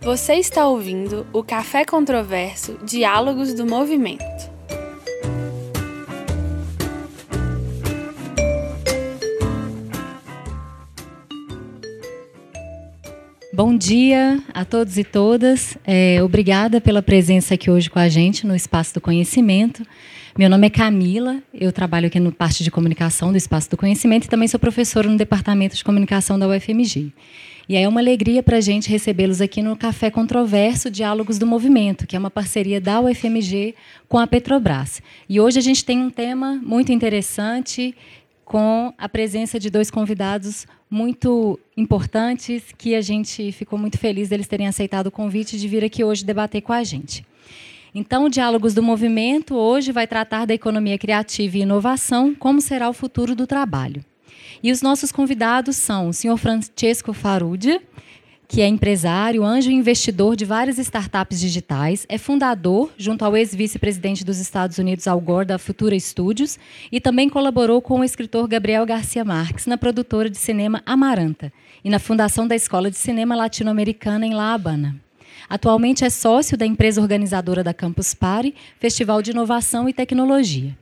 Você está ouvindo o Café Controverso Diálogos do Movimento. Bom dia a todos e todas. É, obrigada pela presença aqui hoje com a gente no Espaço do Conhecimento. Meu nome é Camila, eu trabalho aqui no parte de comunicação do Espaço do Conhecimento e também sou professora no Departamento de Comunicação da UFMG. E é uma alegria para a gente recebê-los aqui no Café Controverso Diálogos do Movimento, que é uma parceria da UFMG com a Petrobras. E hoje a gente tem um tema muito interessante com a presença de dois convidados muito importantes que a gente ficou muito feliz deles terem aceitado o convite de vir aqui hoje debater com a gente. Então, o Diálogos do Movimento hoje vai tratar da economia criativa e inovação, como será o futuro do trabalho. E os nossos convidados são o senhor Francesco Farudia, que é empresário, anjo e investidor de várias startups digitais, é fundador, junto ao ex-vice-presidente dos Estados Unidos, Al Gore, da Futura Studios, e também colaborou com o escritor Gabriel Garcia Marques na produtora de cinema Amaranta e na fundação da Escola de Cinema Latino-Americana em La Habana. Atualmente é sócio da empresa organizadora da Campus Party, Festival de Inovação e Tecnologia.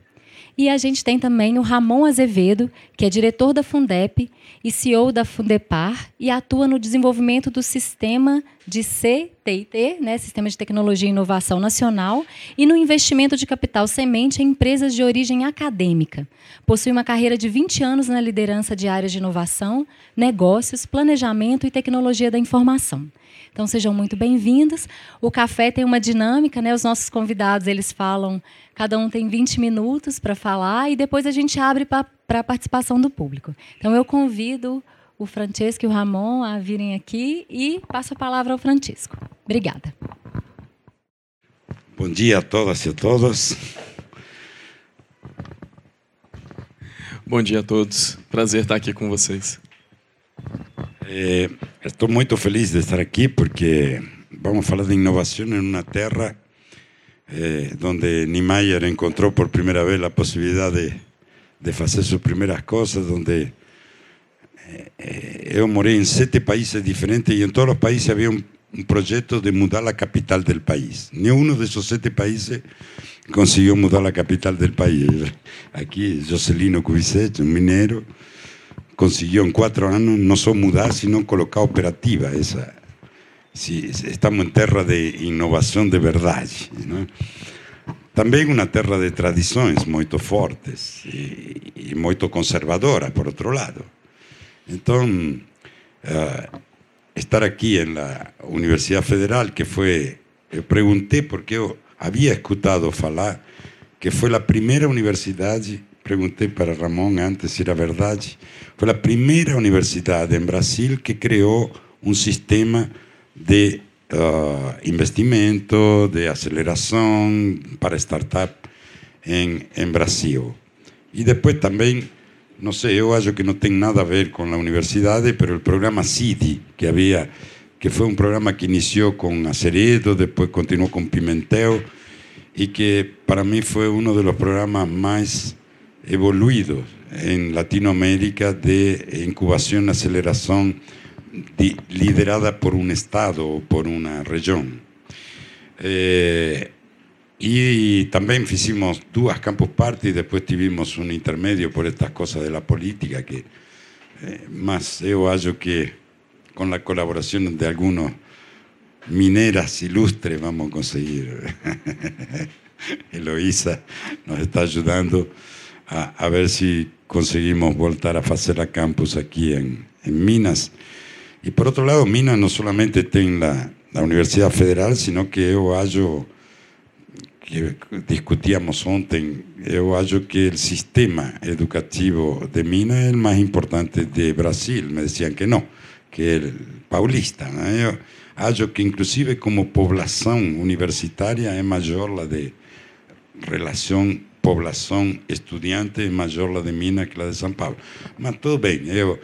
E a gente tem também o Ramon Azevedo, que é diretor da Fundep e CEO da Fundepar e atua no desenvolvimento do sistema de CTIT, né, Sistema de Tecnologia e Inovação Nacional, e no investimento de capital semente em empresas de origem acadêmica. Possui uma carreira de 20 anos na liderança de áreas de inovação, negócios, planejamento e tecnologia da informação. Então sejam muito bem-vindos. O café tem uma dinâmica, né? Os nossos convidados, eles falam, cada um tem 20 minutos para falar e depois a gente abre para a participação do público. Então eu convido o Francesco e o Ramon a virem aqui e passo a palavra ao Francisco. Obrigada. Bom dia a todas e a todos. Bom dia a todos. Prazer estar aqui com vocês. Eh, estou muito feliz de estar aqui porque vamos falar de inovação em uma terra eh, onde Niemeyer encontrou por primeira vez a possibilidade de, de fazer suas primeiras coisas, onde eh, eu morei em sete países diferentes e em todos os países havia um, um projeto de mudar a capital do país. Nenhum desses sete países conseguiu mudar a capital do país. Aqui, Jocelino Kubitschek, um mineiro, conseguiu em quatro anos não só mudar, sino colocar operativa essa. Si, estamos em terra de inovação de verdade. Não? Também uma terra de tradições muito fortes e, e muito conservadora, por outro lado. Então, uh, estar aqui na Universidade Federal, que foi. Eu perguntei porque eu havia escutado falar que foi a primeira universidade Pregunté para Ramón antes si era verdad. Fue la primera universidad en Brasil que creó un sistema de uh, investimento, de aceleración para startup en, en Brasil. Y después también no sé, yo acho que no tiene nada a ver con la universidad, pero el programa CIDI, que había, que fue un programa que inició con Aceredo, después continuó con Pimentel, y que para mí fue uno de los programas más evoluídos en Latinoamérica de incubación aceleración liderada por un Estado o por una región. Eh, y también hicimos dos campus party después tuvimos un intermedio por estas cosas de la política que eh, más yo hallo que con la colaboración de algunos mineras ilustres vamos a conseguir. Eloísa nos está ayudando a, a, ver si conseguimos voltar a hacer a campus aquí en, en, Minas. Y por otro lado, Minas no solamente tiene la, la Universidad Federal, sino que yo hallo, que discutíamos ontem, eu acho que o sistema educativo de Minas é o mais importante de Brasil. Me decían que no, que é paulista. ¿no? Eu acho que inclusive como poblação universitária é maior la de relação poblação estudiante maior la de Minas que la de São Paulo. Mas tudo bem, eu,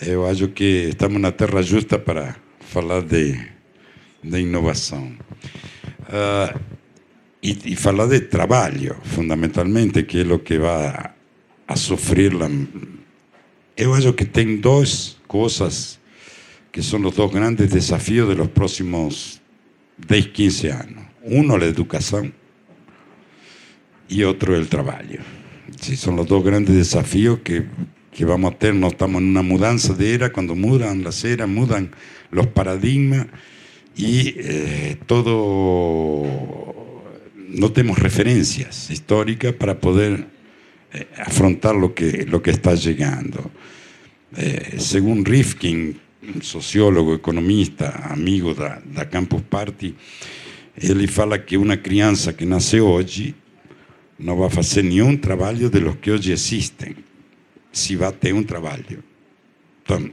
eu acho que estamos na terra justa para falar de, de inovação. Uh, e, de trabalho, fundamentalmente, que é o que vai a sofrer. La... Eu acho que tem duas coisas que son los dos grandes desafíos de los próximos 10, 15 años. Uno, la educación y otro, el trabajo. Sí, son los dos grandes desafíos que, que vamos a tener. No estamos en una mudanza de era, cuando mudan las eras, mudan los paradigmas y eh, todo, no tenemos referencias históricas para poder eh, afrontar lo que, lo que está llegando. Eh, según Rifkin, sociólogo, economista, amigo da, da Campus Party, ele fala que uma criança que nasce hoje não vai fazer nenhum trabalho de los que hoje existem, se vai ter um trabalho. Então,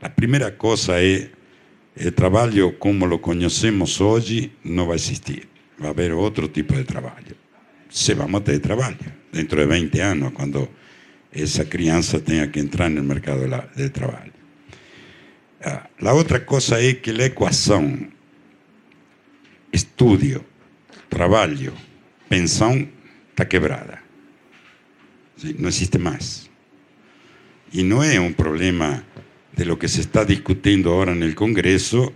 a primeira coisa é o trabalho como lo conhecemos hoje não vai existir. Vai haver outro tipo de trabalho. Se vamos ter trabalho dentro de 20 anos, quando essa criança tenha que entrar no mercado de trabalho. La otra cosa es que la ecuación estudio, trabajo, pensión está quebrada. No existe más. Y no es un problema de lo que se está discutiendo ahora en el Congreso,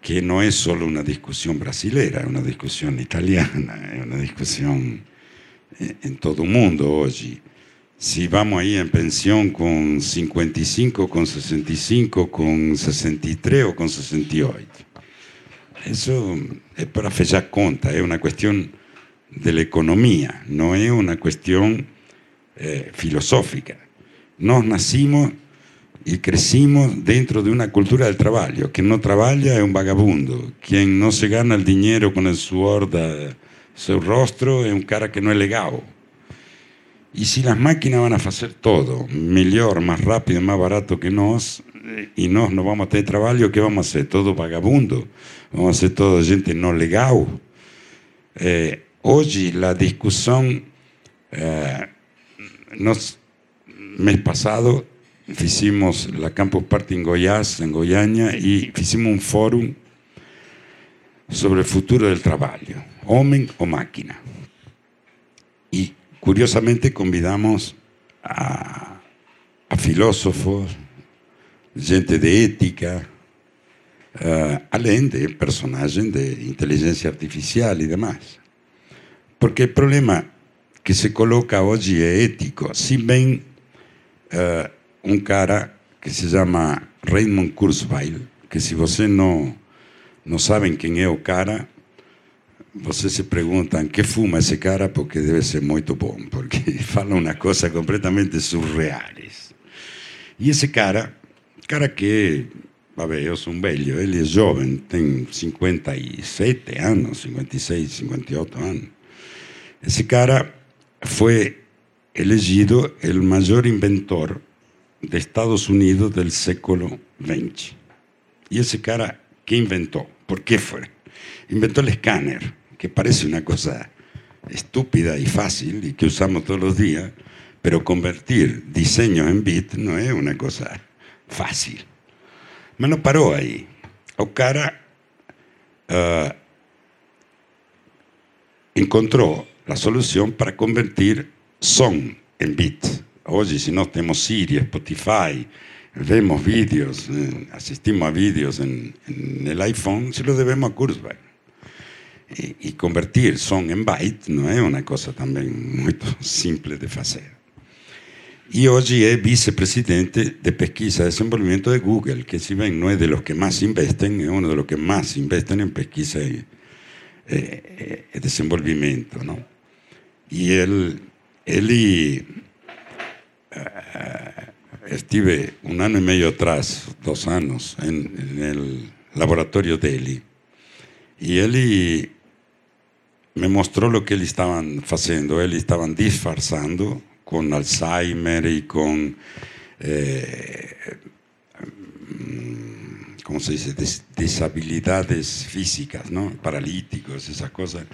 que no es solo una discusión brasilera, es una discusión italiana, es una discusión en todo el mundo hoy si vamos ahí en pensión con 55, con 65, con 63 o con 68. Eso es para hacer cuenta, es una cuestión de la economía, no es una cuestión eh, filosófica. Nos nacimos y crecimos dentro de una cultura del trabajo. Quien no trabaja es un vagabundo. Quien no se gana el dinero con el sudor su rostro es un cara que no es legado. Y si las máquinas van a hacer todo, mejor, más rápido, más barato que nos, y nos no vamos a tener trabajo, ¿qué vamos a hacer? Todo vagabundo, vamos a hacer todo gente no legal. Eh, hoy la discusión, eh, nos, mes pasado, hicimos la Campus Party en Goiás, en Goiânia, y hicimos un foro sobre el futuro del trabajo, hombre o máquina. Y Curiosamente convidamos a, filósofos, gente de ética, uh, além de personajes de inteligencia artificial y demás. Porque el problema que se coloca hoy es ético. Si ven uh, un cara que se llama Raymond Kurzweil, que si você no no saben quién es o cara, vocês se perguntam que fuma esse cara porque deve ser muito bom, porque fala uma coisa completamente surreais. E esse cara, cara que, ver, eu sou um velho, ele é jovem, tem 57 anos, 56, 58 anos. Esse cara foi elegido o maior inventor de Estados Unidos do século XX. E esse cara, que inventou? Por que foi? Inventou o escáner que parece una cosa estúpida y fácil y que usamos todos los días, pero convertir diseño en bit no es una cosa fácil. Me no paró ahí. O cara uh, encontró la solución para convertir son en bit. Hoy, si no tenemos Siri, Spotify, vemos vídeos, eh, asistimos a vídeos en, el iPhone, se lo debemos a Kurzweil y, convertir son en byte no es una cosa también muy simple de hacer. Y hoy es vicepresidente de pesquisa y desenvolvimiento de Google, que si ven no es de los que más invisten, es uno de los que más invisten en pesquisa y eh, eh. Y él, él y, estuve un año y medio atrás, dos años, en, en el laboratorio de él. Y y me mostró lo que él estaban haciendo. Él estaban disfrazando con Alzheimer y con, eh, mm, ¿cómo se dice?, disabilidades físicas, ¿no? Paralíticos, esas cosas.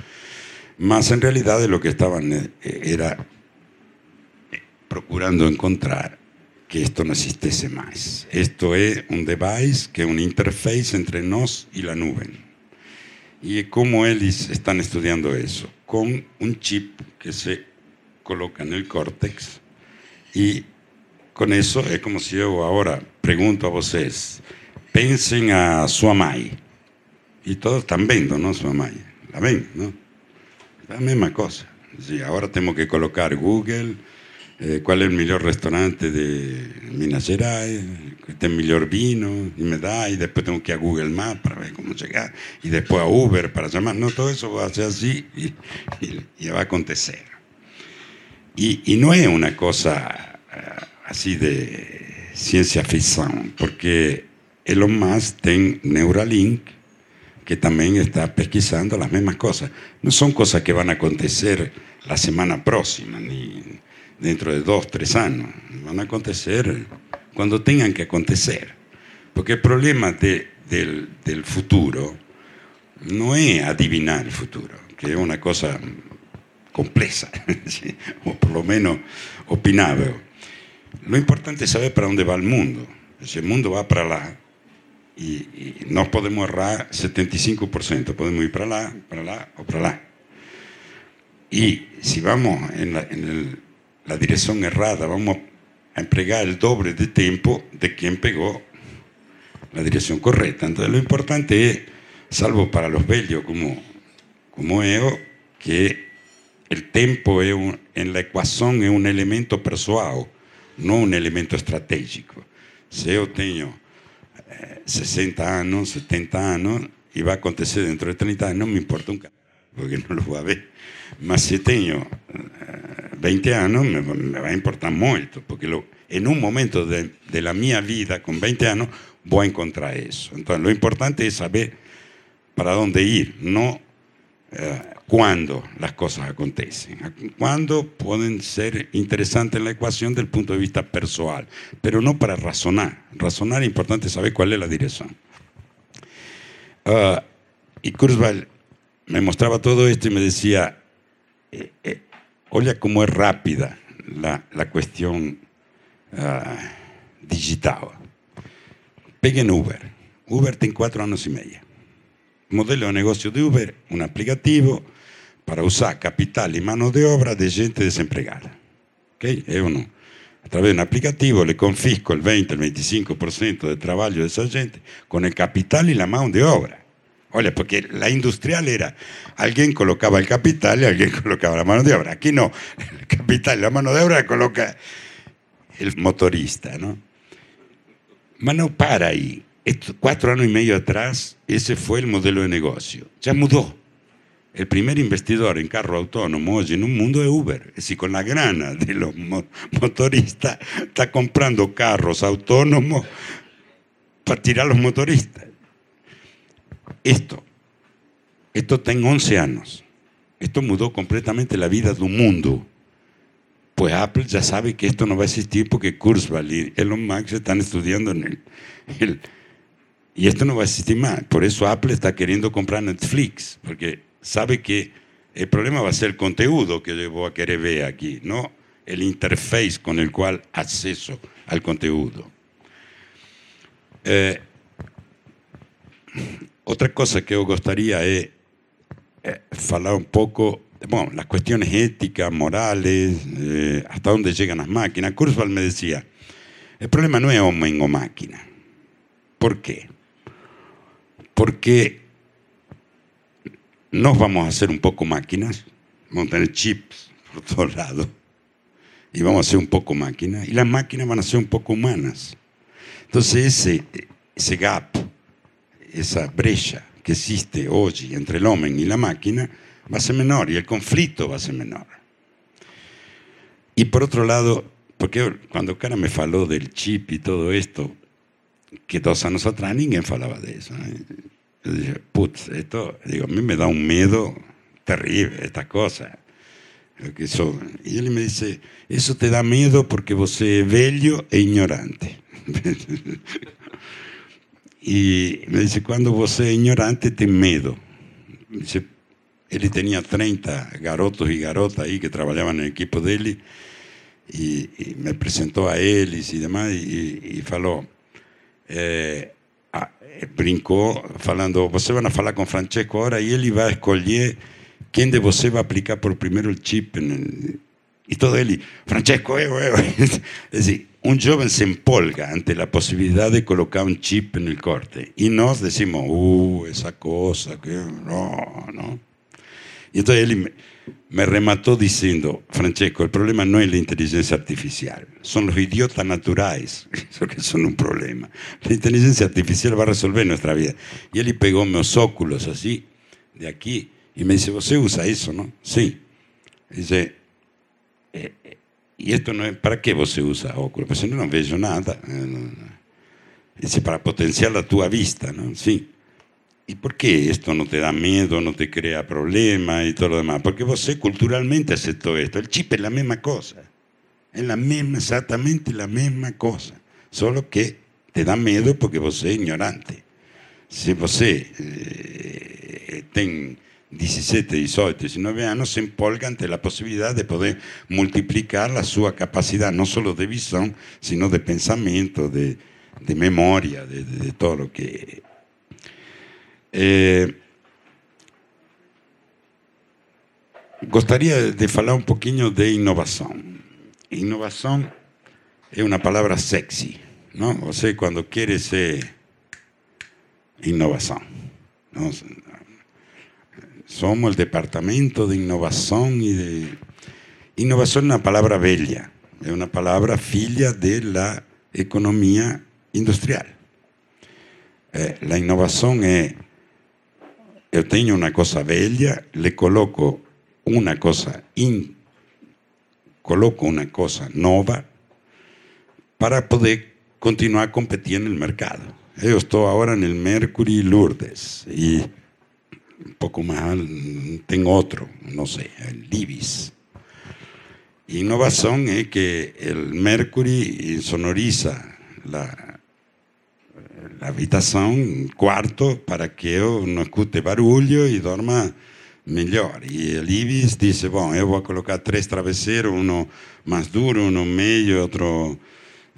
Más en realidad de lo que estaban eh, era procurando encontrar que esto no existiese más. Esto es un device que es una interface entre nos y la nube. ¿Y cómo ellos están estudiando eso? Con un chip que se coloca en el córtex y con eso es como si yo ahora pregunto a ustedes, pensem a sua mãe. E todos estão vendo, não, sua mãe? La ven, não? la misma cosa. Sí, ahora tengo que colocar Google, eh, cuál es el mejor restaurante de Minas Gerais, este mejor vino, y me da, y después tengo que ir a Google Maps para ver cómo llegar, y después a Uber para llamar. No, todo eso va a ser así y, y, y va a acontecer. Y, y, no es una cosa eh, así de ciencia ficción, porque Elon Musk tiene Neuralink, que também está pesquisando as mesmas coisas. Não são coisas que vão acontecer la semana próxima, ni dentro de dos, tres años. Van a acontecer cuando tengan que acontecer. Porque el problema de, del, futuro no es adivinar el futuro, que es una cosa compleja, o por lo menos opinable. Lo importante es saber para dónde va el mundo. El mundo va para allá, y, y no podemos errar 75%, podemos ir para allá, para allá o para allá. Y si vamos en la, en el, la dirección errada, vamos a emplear el doble de tiempo de quien pegó la dirección correcta. Entonces lo importante es, salvo para los bellos como, como yo, que el tiempo es un, en la ecuación es un elemento persuado, no un elemento estratégico. Si yo tengo 60 años, 70 años, y va a acontecer dentro de 30 años, no me importa un carajo, porque no lo voy a ver. Mas se tenho 20 anos, me, me vai importar muito, porque lo, em um momento de, de la vida, com 20 anos, vou encontrar isso. Então, o importante é saber para onde ir, não eh, cuándo las cosas acontecen, cuándo pueden ser interesantes en la ecuación del punto de vista personal, pero no para razonar. Razonar es importante saber cuál es la dirección. Eh, y Kurzweil me mostraba todo esto y me decía, eh, eh, oye cómo es rápida la, la cuestión uh, digital. Peguen Uber. Uber tiene cuatro años y medio. Modelo de negocio de Uber, un aplicativo para usar capital y mano de obra de gente desempregada. ¿Okay? Es uno. A través de un aplicativo le confisco el 20, el 25% de trabajo de esa gente con el capital y la mano de obra. Oye, porque la industrial era, alguien colocaba el capital y alguien colocaba la mano de obra. Aquí no, el capital y la mano de obra coloca el motorista, ¿no? Mas no para ahí. Cuatro años y medio atrás, ese fue el modelo de negocio. Ya mudó. El primer investidor en carro autónomo hoy en un mundo es Uber. Es decir, con la grana de los motoristas, está comprando carros autónomos para tirar a los motoristas. Esto, esto tem 11 anos. Esto mudou completamente a vida do mundo. Pues Apple já sabe que esto não vai existir porque Kurzweil e Elon Musk estão estudando en el, y esto no va a existir más. Por eso Apple está queriendo comprar Netflix, porque sabe que el problema va a ser el contenido que yo voy a querer ver aquí, no el interface con el cual acceso al contenido. Eh, Outra coisa que eu gostaria é, é falar um pouco, bom, as questões éticas, morales, eh, hasta onde chegam as máquinas. Kurzweil me dizia, o problema não é homem ou máquina. Por quê? Porque nós vamos a ser um pouco máquinas, vamos ter chips por todos lados, e vamos a ser um pouco máquinas, e as máquinas vão ser um pouco humanas. Então, esse, esse gap esa brecha que existe hoy entre el hombre y la máquina va a ser menor y el conflicto va a ser menor. Y por otro lado, porque cuando cara me faló del chip y todo esto, que dos años atrás ninguém falaba de eso. ¿eh? Yo dije, putz, esto, digo, a mí me da un miedo terrible esta cosa. Que son. Y él me dice, eso te da miedo porque vos es bello e ignorante. y me dice, cuando vos es ignorante, te miedo. Dice, él tenía 30 garotos y garotas ahí que trabajaban en el equipo de él y, me presentó a él y demás y, y, y faló, é, brincou, falando, você vai falar com Francesco agora, e ele vai escolher quem de você vai aplicar por primeiro o chip E todo ele, Francesco, eu, eu. É joven se empolga ante la posibilidad de colocar un chip el corte. Y nos decimos, uh, esa cosa, que no, no. Y entonces él me, remató diciendo, Francesco, el problema no es la inteligencia artificial, son los idiotas naturales, que son un problema. La inteligencia artificial va a resolver nuestra vida. Y él pegó mis óculos así, de aquí, y me dice, ¿usted usa eso, no? Sí. Dice, eh, y esto no es, ¿para qué vos usa óculos? Pues no, no veo nada. Dice, para potenciar la tu vista, ¿no? Sí. ¿Y por qué esto no te da miedo, no te crea problemas y todo lo demás? Porque vos culturalmente aceptó esto. El chip es la misma cosa. Es la misma, exactamente la misma cosa. Solo que te da miedo porque vos sos ignorante. Si vos eh, ten 17, 18, 19 años se empolga ante la posibilidad de poder multiplicar la su capacidad, no solo de visión, sino de pensamiento, de, de memoria, de, todo lo que... Eh, Gostaria de falar um pouquinho de inovação. Inovação é uma palavra sexy, não? Você quando quer ser inovação, somos o departamento de inovação e de inovação é uma palavra velha, é uma palavra filha da economia industrial. Eh, a inovação é yo tengo una cosa bella, le coloco una cosa, in, coloco una cosa nova para poder continuar competiendo en el mercado. Yo estoy ahora en el Mercury Lourdes y un poco más, tengo otro, no sé, el Libis. Innovación es que el Mercury sonoriza la, habitação, quarto, para que eu não escute barulho e dorma melhor. E o Ibis disse: Bom, eu vou colocar três travesseiros, um mais duro, um meio, outro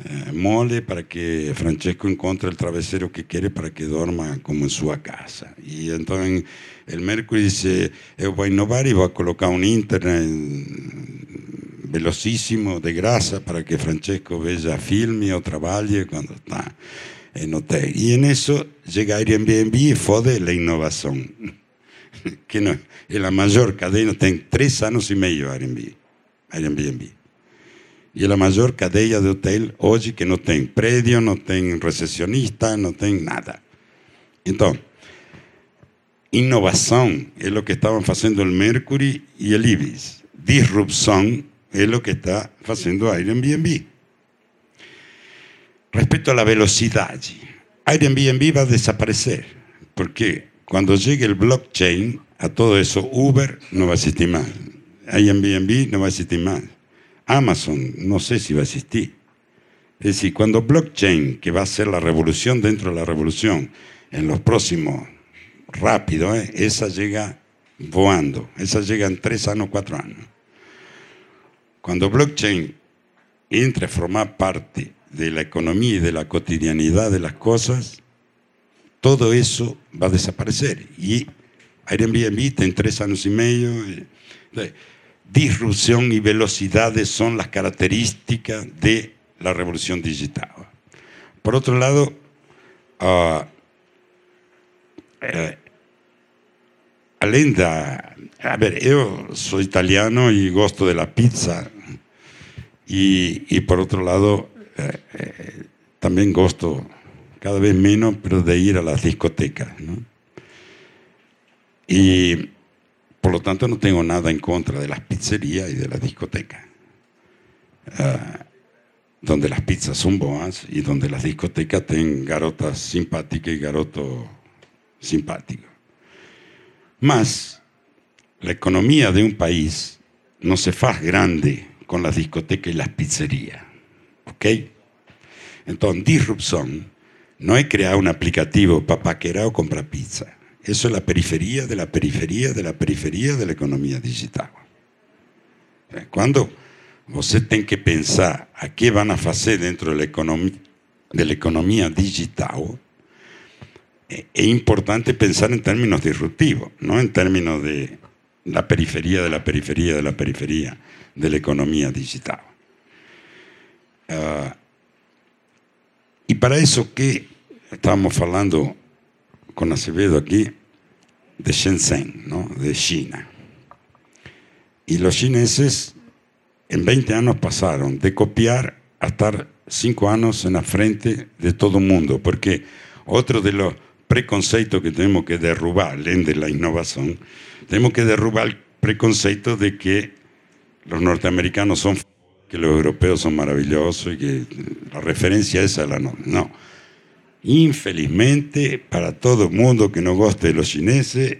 eh, mole, para que Francesco encontre o travesseiro que quer para que dorma como em sua casa. E então o Mercury disse: Eu vou inovar e vou colocar um internet velocíssimo, de graça, para que Francesco veja filme ou trabalhe quando está en hotel. Y en eso llega Airbnb y fode la innovación. que no, es la mayor cadena, tiene tres años y medio Airbnb. Airbnb. Y es la mayor cadena de hotel hoy que no tiene predio, no tiene recepcionista, no tiene nada. Entonces, innovación es lo que estaban haciendo el Mercury y el Ibis. Disrupción es lo que está haciendo Airbnb. Respecto a la velocidad, Airbnb va a desaparecer, porque cuando llegue el blockchain a todo eso, Uber no va a existir más, Airbnb no va a existir más. Amazon, no sé si va a existir. Es decir, cuando blockchain, que va a ser la revolución dentro de la revolución, en los próximos, rápido, ¿eh? esa llega voando, esa llega en tres años, cuatro años. Cuando blockchain entre a formar parte de la economía y de la cotidianidad de las cosas, todo eso va a desaparecer. Y Airbnb en tres años y medio. Eh, disrupción y velocidades son las características de la revolución digital. Por otro lado, uh, eh, a ver, yo soy italiano y gosto de la pizza y, por otro lado eh, eh, también gosto cada vez menos, pero de ir a las discotecas. Y por lo tanto, no tengo nada en contra de las pizzerías y de las discotecas. Ah, donde las pizzas son buenas y donde las discotecas tienen garotas simpáticas y garotos simpáticos. Más, la economía de un país no se hace grande con las discotecas y las pizzerías. ¿Ok? Entonces, disrupción no es crear un aplicativo para paquear o comprar pizza. Eso es la periferia de la periferia de la periferia de la economía digital. Eh, Cuando você tem que pensar a qué van a hacer dentro de la economía, de la economía digital, eh, es importante pensar en términos disruptivos, no en términos de, la periferia de la periferia de la periferia de la economía digital. Uh, y para eso que estábamos hablando con Acevedo aquí de Shenzhen, ¿no? de China. Y los chineses en 20 años pasaron de copiar a estar 5 años en la frente de todo el mundo, porque otro de los preconceptos que tenemos que derrubar, de la innovación, tenemos que derrubar el preconcepto de que los norteamericanos son que los europeos son maravillosos y que la referencia esa la no. No. Infelizmente, para todo el mundo que no guste de los chineses,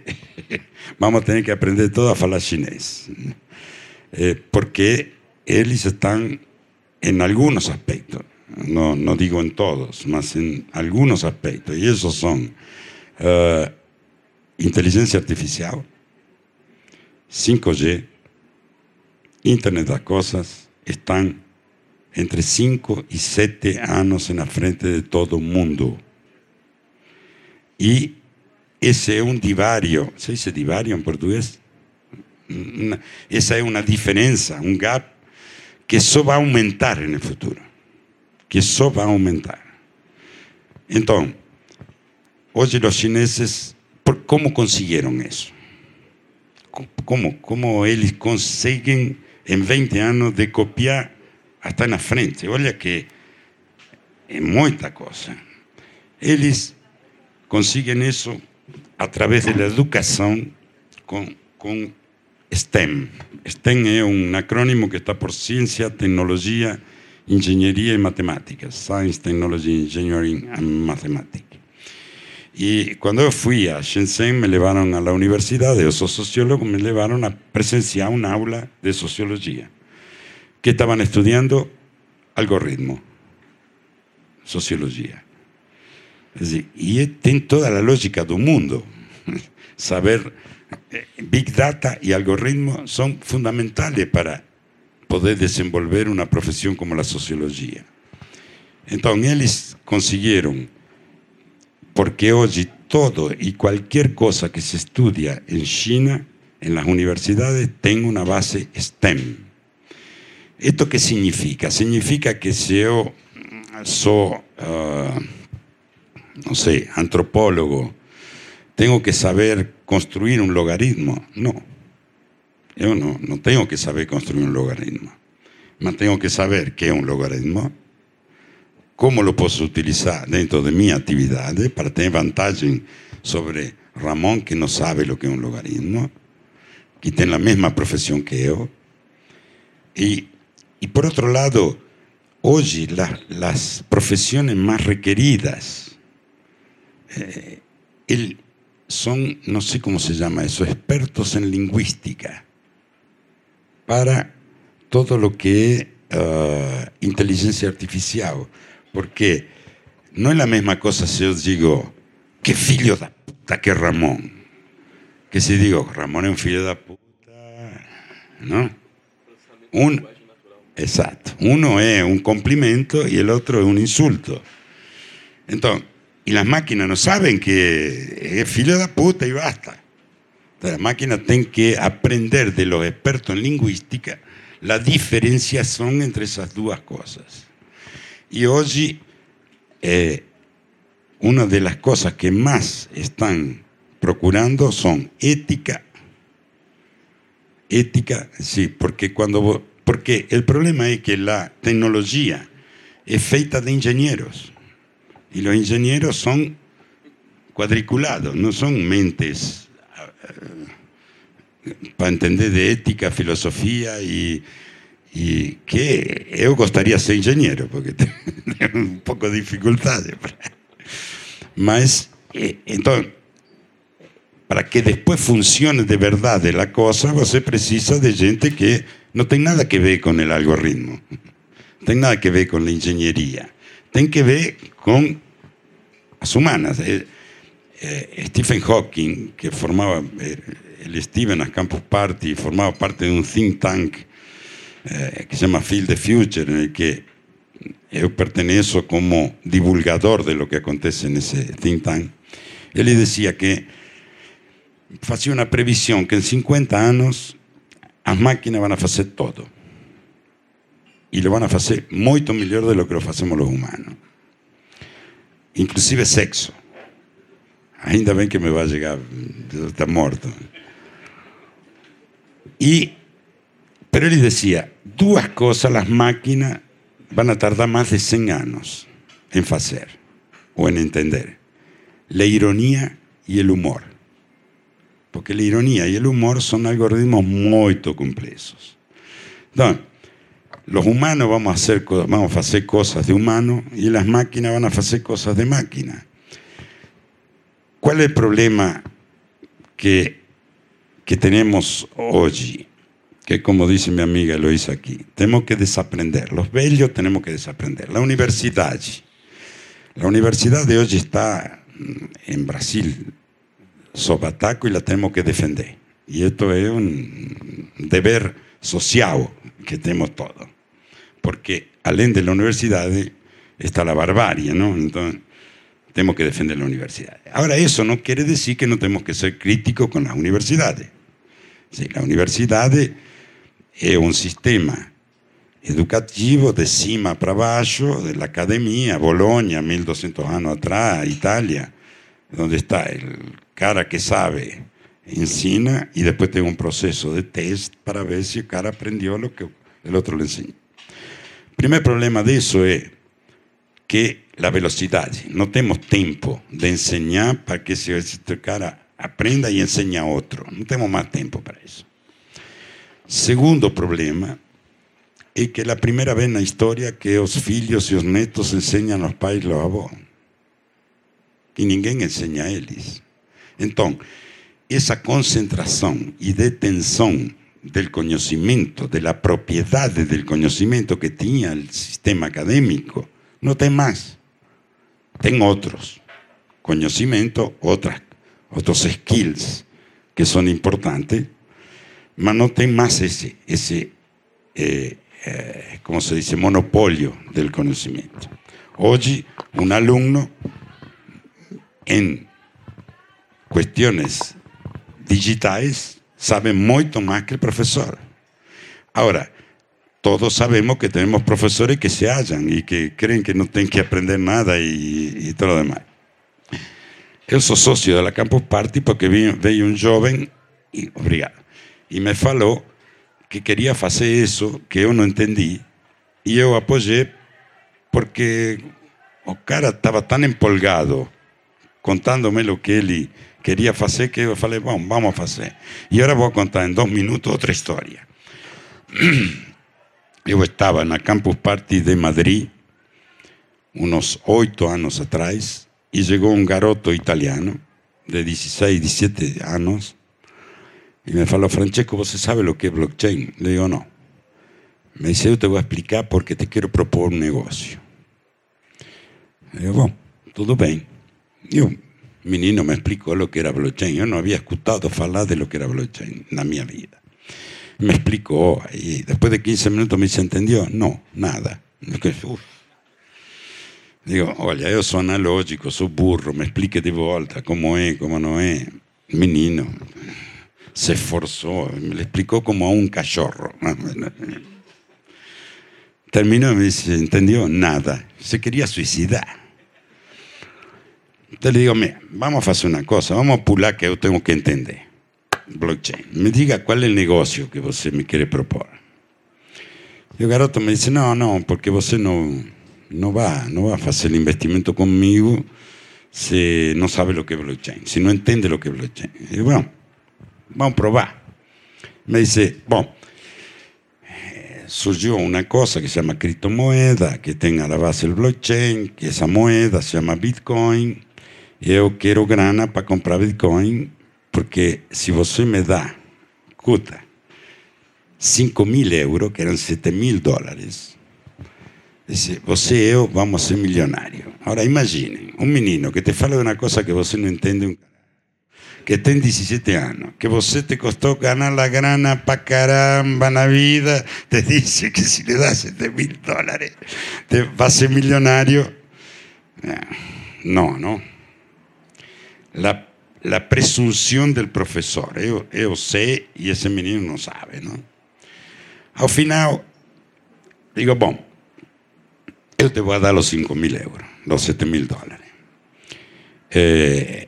vamos a tener que aprender todo a hablar chinés. Eh, porque ellos están en algunos aspectos, no, no digo en todos, más en algunos aspectos, y esos son uh, inteligencia artificial, 5G, Internet de las Cosas, están entre 5 y 7 años en la frente de todo el mundo. Y ese es un divario, ¿se dice divario en portugués? esa es una diferencia, un gap que eso va a aumentar en el futuro. Que eso va a aumentar. Entonces, hoy los chineses, ¿cómo consiguieron eso? ¿Cómo, cómo ellos consiguen en 20 años de copiar en la frente? Oye que es mucha cosa. Ellos consiguen eso a través de la educación con, con STEM. STEM es un acrónimo que está por ciencia, tecnología, ingeniería y matemáticas. Science, Technology, Engineering and Mathematics. Y cuando yo fui a Shenzhen, me llevaron a la universidad, de esos sociólogos me llevaron a presenciar un aula de sociología, que estaban estudiando algoritmo, sociología. y tiene toda la lógica del mundo, saber eh, Big Data y algoritmo son fundamentales para poder desenvolver una profesión como la sociología. Entonces, ellos consiguieron, porque hoy todo y cualquier cosa que se estudia en China, en las universidades, tiene una base STEM. ¿Esto qué significa? Significa que si yo soy, ah, no sé, antropólogo, tengo que saber construir un logaritmo. No, yo no, no tengo que saber construir un logaritmo. Más tengo que saber qué es un logaritmo, cómo lo puedo utilizar dentro de mi actividad para tener ventaja sobre Ramón que no sabe lo que es un logaritmo, que tiene la misma profesión que yo. Y, y por otro lado, hoy las profesiones más requeridas, eh, el, son, no sé cómo se llama eso, expertos en lingüística para todo lo que es ah, inteligencia artificial. Porque no es la misma cosa si yo digo, qué filho da puta que Ramón. Que si digo, Ramón es un filho da puta, ¿no? Un, exacto. Uno es un complemento y el otro es un insulto. Entonces, y las máquinas no saben que es filho de puta y basta. las máquinas tienen que aprender de los expertos en lingüística la diferenciación entre esas dos cosas. Y hoy, eh, una de las cosas que más están procurando son ética. Ética, sí, porque cuando porque el problema es que la tecnología es feita de ingenieros. Y los ingenieros son cuadriculados, no son mentes eh, para entender de ética, filosofía y, e que eu gostaria de ser engenheiro, porque tenho um pouco de dificuldade. Mas, eh, então, para que depois funcione de verdade a coisa, você precisa de gente que não tem nada que ver com o algoritmo, tem nada que ver com a engenharia, tem que ver com as humanas. Eh, eh, Stephen Hawking, que formava, ele estive nas Campus Party, formava parte de um think tank que se llama Field the Future, en el que yo pertenezco como divulgador de lo que acontece en ese think tank. Él decía que fazia uma previsão que em 50 anos as máquinas vão fazer todo. E lo vão fazer muito melhor do que lo fazemos os humanos. Inclusive sexo. Ainda bem que me vai chegar, está morto. E, pero él les decía, dos cosas las máquinas van a tardar más de 100 años en hacer o en entender. La ironía y el humor. Porque la ironía y el humor son algoritmos muy complejos. Entonces, los humanos vamos a, hacer, vamos a hacer cosas de humano y las máquinas van a hacer cosas de máquina. ¿Cuál es el problema que, que tenemos hoy? Que como dice mi amiga Eloisa aquí, tenemos que desaprender. Los bellos tenemos que desaprender. La universidad. La universidad de hoy está en Brasil sobataco y la tenemos que defender. Y esto es un deber social que tenemos todos porque além de la universidad está la barbarie, ¿no? Entonces, tenemos que defender la universidad. Ahora, eso no quiere decir que no tenemos que ser críticos con las universidades. Sí, la universidad é um sistema educativo de cima para baixo, de la academia, Bologna, 1200 anos atrás, Itália, onde está o cara que sabe, ensina, e depois tem um processo de test para ver se o cara aprendió lo que el otro le ensinou. O primeiro problema disso é que la velocidade. Não temos tempo de enseñar para que esse cara aprenda e enseñe a outro. Não temos mais tempo para isso. Segundo problema é que a primeira vez na história que os filhos e os netos ensinam aos pais e aos avós. E ninguém ensina a eles. Então, essa concentração e detenção do conhecimento, da propriedade del conhecimento que tinha o sistema acadêmico, não tem mais. Tem outros. Conhecimento, outras, outros skills que são importantes pero no tem más ese, ese eh, eh, como se dice, monopolio del conocimiento. Hoy, un alumno en cuestiones digitales sabe mucho más que el profesor. Ahora, todos sabemos que tenemos profesores que se hallan y que creen que no tienen que aprender nada y, todo lo demás. Yo soy socio de la Campus Party porque veía un joven, y, obrigado, e me falou que queria fazer isso, que eu não entendi, e eu apoiei porque o cara estava tão empolgado, contando-me o que ele queria fazer, que eu falei, bom, vamos fazer. E agora vou contar em dois minutos outra história. Eu estava na Campus Party de Madrid, uns oito anos atrás, e chegou um garoto italiano, de 16, 17 anos, y me falou, Francesco, ¿vos sabe lo que es blockchain? Le digo, no. Me dice, yo te voy a explicar porque te quiero proponer un negocio. Le digo, bueno, todo bien. Yo menino me explicó lo que era blockchain. Yo no había escuchado hablar de lo que era blockchain en mi vida. Me explicó y después de 15 minutos me dice, ¿entendió? No, nada. Digo, oye, yo soy analógico, soy burro, me explique de vuelta cómo es, cómo no es. Menino se esforzó, me lo explicó como a un cachorro. Terminó y me dice, ¿entendió? Nada. Se quería suicidar. Entonces le digo, mira, vamos a hacer una cosa, vamos a pular que yo tengo que entender. Blockchain. Me diga cuál es el negocio que usted me quiere proponer. Y el garoto me dice, no, no, porque usted no, no va, no va a hacer el investimento conmigo si no sabe lo que es blockchain, si no entiende lo que es blockchain. Y bueno, vamos a probar. Me dice, bueno, eh, surgió una cosa que se llama criptomoeda, que tenga la base el blockchain, que esa moneda se llama Bitcoin, eu quero grana para comprar Bitcoin, porque se você me dá, escuta, 5 mil euros, que eram 7 mil dólares, você e eu vamos ser milionários. Agora imaginem, um menino que te fala de uma coisa que você não entende que tem 17 anos, que você te costou ganhar a grana para caramba na vida, te dice que se lhe dá 7 mil dólares, te vai ser milionário. Não, não. La, la presunción del professor. Eu, eu sei e esse menino não sabe. Não? Ao final, digo, bom, eu te vou dar os 5 mil euros, os 7 mil dólares. Eh,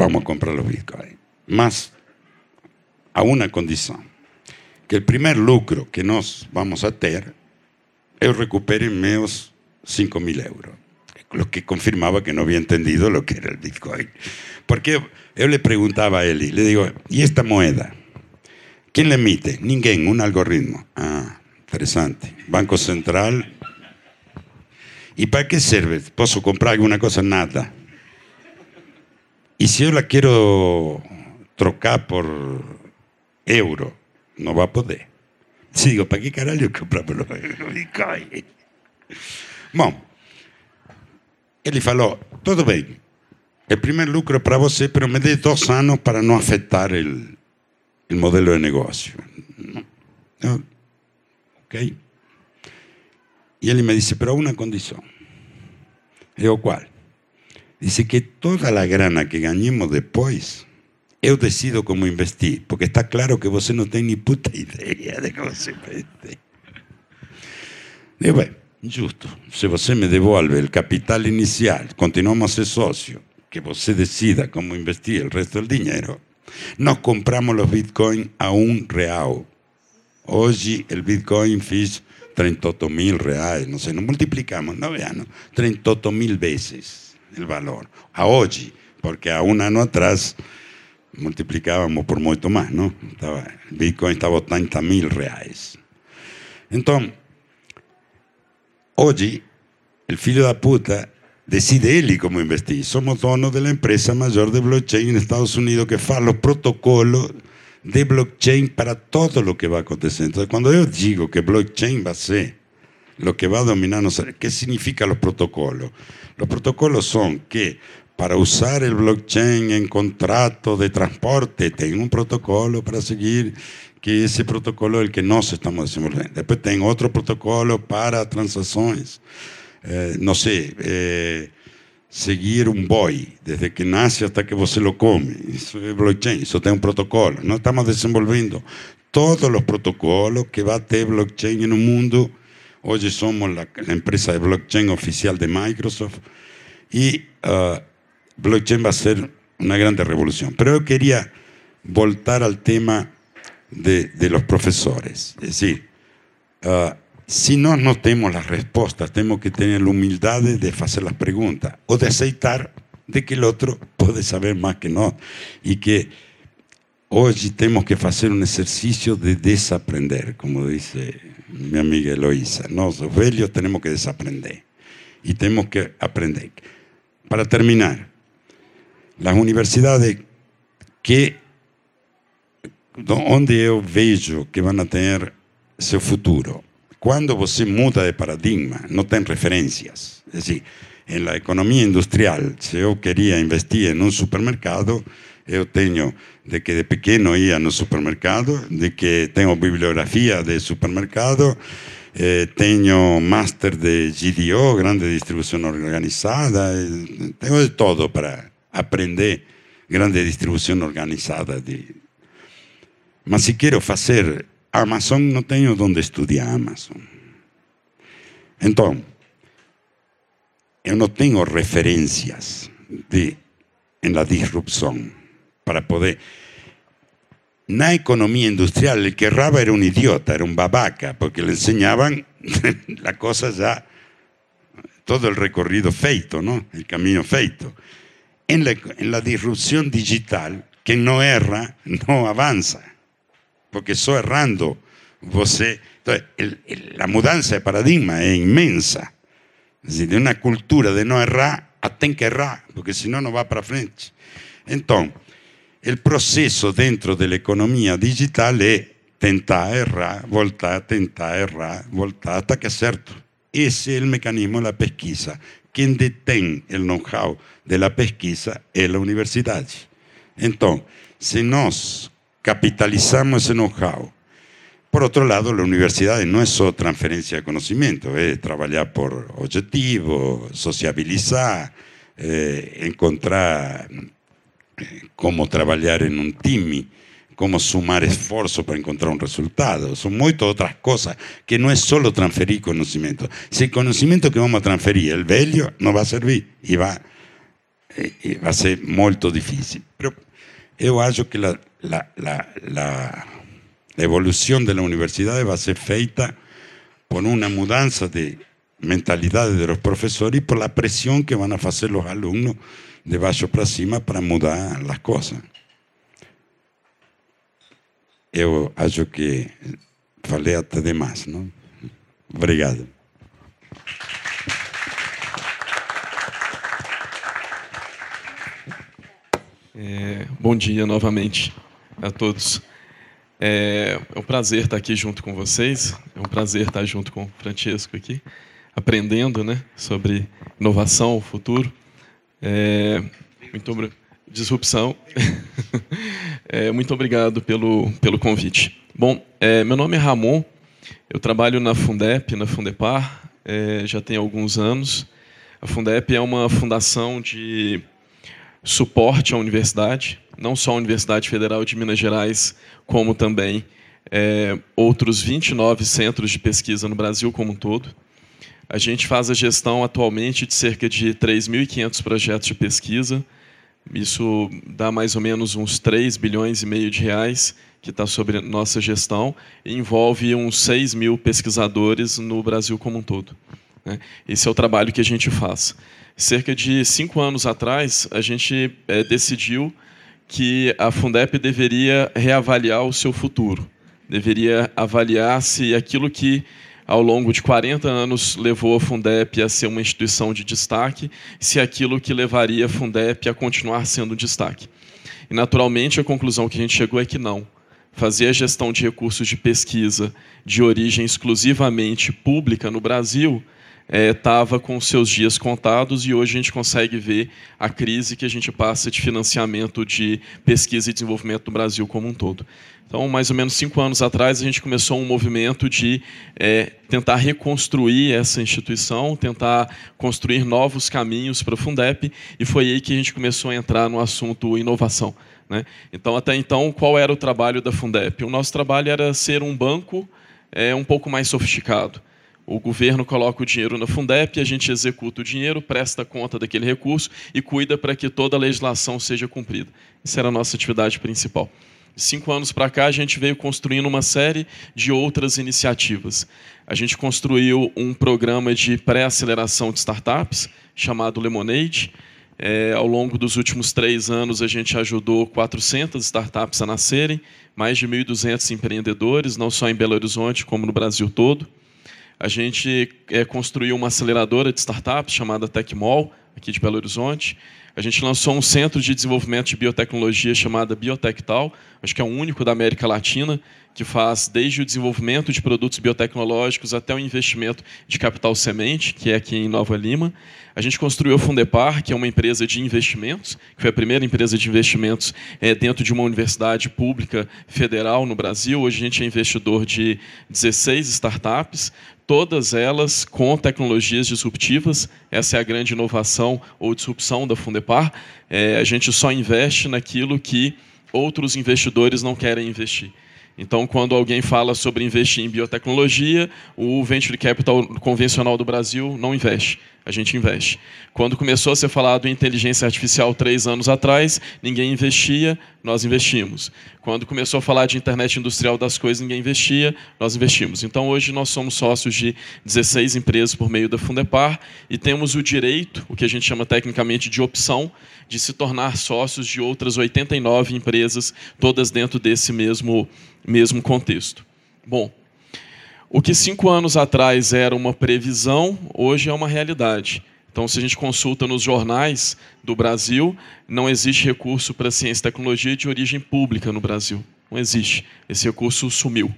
vamos a comprar los bitcoins. Mas a una condición, que el primer lucro que nos vamos a ter, eu recupere meus 5 mil euros. Lo que confirmaba que no había entendido lo que era el bitcoin. Porque yo le preguntaba a él, y le digo, ¿y esta moneda? ¿Quién la emite? Ninguém, un algoritmo. Ah, interesante. Banco Central. ¿Y para qué sirve? ¿Puedo comprar alguna cosa? Nada. Y si yo la quiero trocar por euro, no va a poder. Si digo, ¿para qué carajo compramos los bitcoin? Bom, ele falou, tudo bem, é primeiro lucro para você, pero me dê dois anos para não afetar o, o modelo de negócio. Eu, ok? E ele me disse, pero uma condição. Eu, qual? Dice que toda a grana que ganhemos depois, eu decido como investir, porque está claro que você não tem nem puta ideia de como se investe. Digo, bem, justo. Se você me devolve o capital inicial, continuamos a ser sócio, que você decida como investir o resto do dinheiro, nós compramos os bitcoins a um real. Hoje o bitcoin fez 38 mil reais, não sei, não multiplicamos, não vean, 38 mil vezes o valor. A hoje, porque há um ano atrás multiplicávamos por muito mais, não? Estava, bitcoin estava a 30 mil reais. Então, hoje, o filho da puta decide ele como investir. Somos donos da empresa maior de blockchain nos Estados Unidos que faz os protocolos de blockchain para todo lo que va a acontecer. Entonces, cuando yo digo que blockchain va a ser lo que va a dominar, ¿qué significan los protocolos? Los protocolos son que para usar el blockchain en contrato de transporte, tengo un protocolo para seguir que ese protocolo es el que nos estamos desenvolviendo. Después tengo otro protocolo para transacciones. Eh, no sé, eh, seguir un boy desde que nace hasta que você lo come. Isso é blockchain, isso tem um protocolo. Nós estamos desenvolvendo todos os protocolos que vai ter blockchain no mundo. Hoje somos a empresa de blockchain oficial de Microsoft e uh, blockchain vai ser uma grande revolução. Mas eu queria voltar ao tema de, los profesores. Es decir, uh, si no no tenemos las respuestas, tenemos que tener la humildad de hacer las preguntas o de aceitar de que el otro puede saber más que no y que hoy tenemos que hacer un ejercicio de desaprender, como dice mi amiga Eloísa. Los velhos tenemos que desaprender y tenemos que aprender. Para terminar, las universidades que onde eu vejo que vão ter seu futuro quando você muda de paradigma, não tem referências. É decir, em la economia industrial, se eu queria investir em um supermercado, eu tenho de que de pequeno ia no supermercado, de que tenho bibliografia de supermercado, eh, tenho master de GDO, grande distribuição organizada, eh, tenho de todo para aprender grande distribuição organizada. De... Mas se quero fazer Amazon no tengo donde estudiar Amazon. Entonces, yo no tengo referencias de, en la disrupción para poder... la economía industrial, el que erraba era un idiota, era un babaca, porque le enseñaban la cosa ya, todo el recorrido feito, ¿no? El camino feito. En la, en la disrupción digital, quien no erra, no avanza porque só errando você. Entonces, la mudança de paradigma é imensa. Decir, de uma cultura de não errar a tem que errar, porque senão não vai para frente. Então, il processo dentro de la economía dell'economia digitale è tentata, errà, voltata, tentata, errà, voltata, che certo, ese è il meccanismo della pesquisa. Quien detén el know-how de la pesquisa es la universidad. Entonces, si nos capitalizamos ese know-how, por otro lado, la universidad no es solo transferencia de conocimiento, es trabajar por objetivo, sociabilizar, eh, encontrar como trabalhar em um time, como sumar esforço para encontrar um resultado. São muitas outras coisas que não é só transferir conhecimento. Se o conhecimento que vamos transferir é velho, não vai servir e vai, e vai ser muito difícil. Pero eu acho que a, a, a, a evolução da universidade vai ser feita por uma mudança de mentalidade de los professores e por la pressão que vão a fazer os alunos de baixo para cima para mudar as coisas. Eu acho que falei até demais, não? Obrigado. É, bom dia novamente a todos. É, é um prazer estar aqui junto com vocês. É um prazer estar junto com o Francesco aqui aprendendo né, sobre inovação, futuro. É, muito obrigado. Disrupção. é, muito obrigado pelo, pelo convite. Bom, é, meu nome é Ramon, eu trabalho na Fundep, na Fundepar, é, já tem alguns anos. A Fundep é uma fundação de suporte à universidade, não só a Universidade Federal de Minas Gerais, como também é, outros 29 centros de pesquisa no Brasil como um todo. A gente faz a gestão atualmente de cerca de 3.500 projetos de pesquisa. Isso dá mais ou menos uns 3 bilhões e meio de reais que está sobre nossa gestão e envolve uns 6 mil pesquisadores no Brasil como um todo. Né? Esse é o trabalho que a gente faz. Cerca de cinco anos atrás, a gente é, decidiu que a Fundep deveria reavaliar o seu futuro, deveria avaliar se aquilo que ao longo de 40 anos levou a Fundep a ser uma instituição de destaque, se aquilo que levaria a Fundep a continuar sendo um destaque. E, naturalmente, a conclusão que a gente chegou é que não. Fazer a gestão de recursos de pesquisa de origem exclusivamente pública no Brasil estava é, com seus dias contados e hoje a gente consegue ver a crise que a gente passa de financiamento de pesquisa e desenvolvimento no Brasil como um todo. Então, mais ou menos cinco anos atrás, a gente começou um movimento de é, tentar reconstruir essa instituição, tentar construir novos caminhos para o Fundep, e foi aí que a gente começou a entrar no assunto inovação. Né? Então, até então, qual era o trabalho da Fundep? O nosso trabalho era ser um banco é, um pouco mais sofisticado. O governo coloca o dinheiro na Fundep, a gente executa o dinheiro, presta conta daquele recurso e cuida para que toda a legislação seja cumprida. Essa era a nossa atividade principal cinco anos para cá, a gente veio construindo uma série de outras iniciativas. A gente construiu um programa de pré-aceleração de startups, chamado Lemonade. É, ao longo dos últimos três anos, a gente ajudou 400 startups a nascerem, mais de 1.200 empreendedores, não só em Belo Horizonte, como no Brasil todo. A gente é, construiu uma aceleradora de startups chamada Tecmol, aqui de Belo Horizonte. A gente lançou um centro de desenvolvimento de biotecnologia chamado Biotectal, acho que é o único da América Latina, que faz desde o desenvolvimento de produtos biotecnológicos até o investimento de capital semente, que é aqui em Nova Lima. A gente construiu a Fundepar, que é uma empresa de investimentos, que foi a primeira empresa de investimentos é, dentro de uma universidade pública federal no Brasil. Hoje a gente é investidor de 16 startups, todas elas com tecnologias disruptivas. Essa é a grande inovação ou disrupção da Fundepar. É, a gente só investe naquilo que outros investidores não querem investir. Então, quando alguém fala sobre investir em biotecnologia, o venture capital convencional do Brasil não investe. A gente investe. Quando começou a ser falado em inteligência artificial três anos atrás, ninguém investia, nós investimos. Quando começou a falar de internet industrial das coisas, ninguém investia, nós investimos. Então, hoje, nós somos sócios de 16 empresas por meio da Fundepar e temos o direito, o que a gente chama tecnicamente de opção, de se tornar sócios de outras 89 empresas, todas dentro desse mesmo, mesmo contexto. Bom, o que cinco anos atrás era uma previsão, hoje é uma realidade. Então, se a gente consulta nos jornais do Brasil, não existe recurso para ciência e tecnologia de origem pública no Brasil. Não existe. Esse recurso sumiu.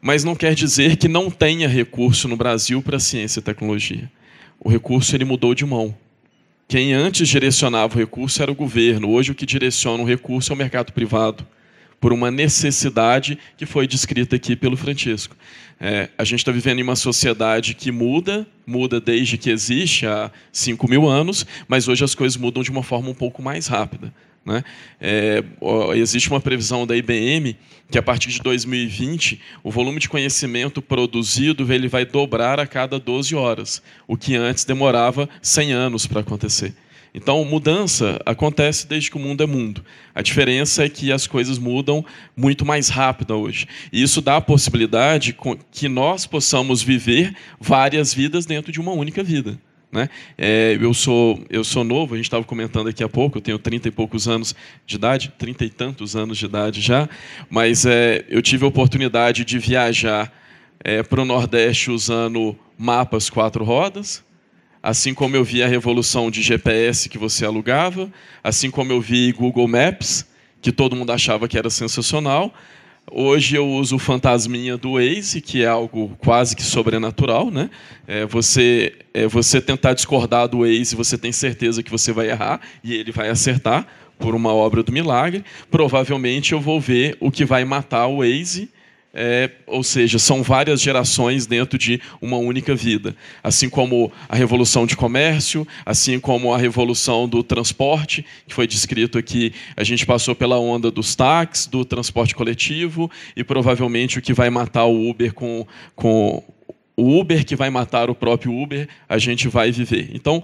Mas não quer dizer que não tenha recurso no Brasil para ciência e tecnologia. O recurso ele mudou de mão. Quem antes direcionava o recurso era o governo. Hoje, o que direciona o recurso é o mercado privado, por uma necessidade que foi descrita aqui pelo Francisco. É, a gente está vivendo em uma sociedade que muda, muda desde que existe há 5 mil anos, mas hoje as coisas mudam de uma forma um pouco mais rápida. Né? É, existe uma previsão da IBM que a partir de 2020 o volume de conhecimento produzido ele vai dobrar a cada 12 horas, o que antes demorava 100 anos para acontecer. Então, mudança acontece desde que o mundo é mundo. A diferença é que as coisas mudam muito mais rápido hoje. E isso dá a possibilidade que nós possamos viver várias vidas dentro de uma única vida. Né? É, eu, sou, eu sou novo, a gente estava comentando aqui há pouco, eu tenho 30 e poucos anos de idade, 30 e tantos anos de idade já, mas é, eu tive a oportunidade de viajar é, para o Nordeste usando mapas quatro rodas, assim como eu vi a revolução de GPS que você alugava, assim como eu vi Google Maps, que todo mundo achava que era sensacional, Hoje eu uso o fantasminha do Waze, que é algo quase que sobrenatural, né? É você, é você tentar discordar do Waze, você tem certeza que você vai errar e ele vai acertar por uma obra do milagre. Provavelmente eu vou ver o que vai matar o Waze é, ou seja, são várias gerações dentro de uma única vida. Assim como a revolução de comércio, assim como a revolução do transporte, que foi descrito aqui, a gente passou pela onda dos táxis, do transporte coletivo, e provavelmente o que vai matar o Uber com, com o Uber que vai matar o próprio Uber, a gente vai viver. Então,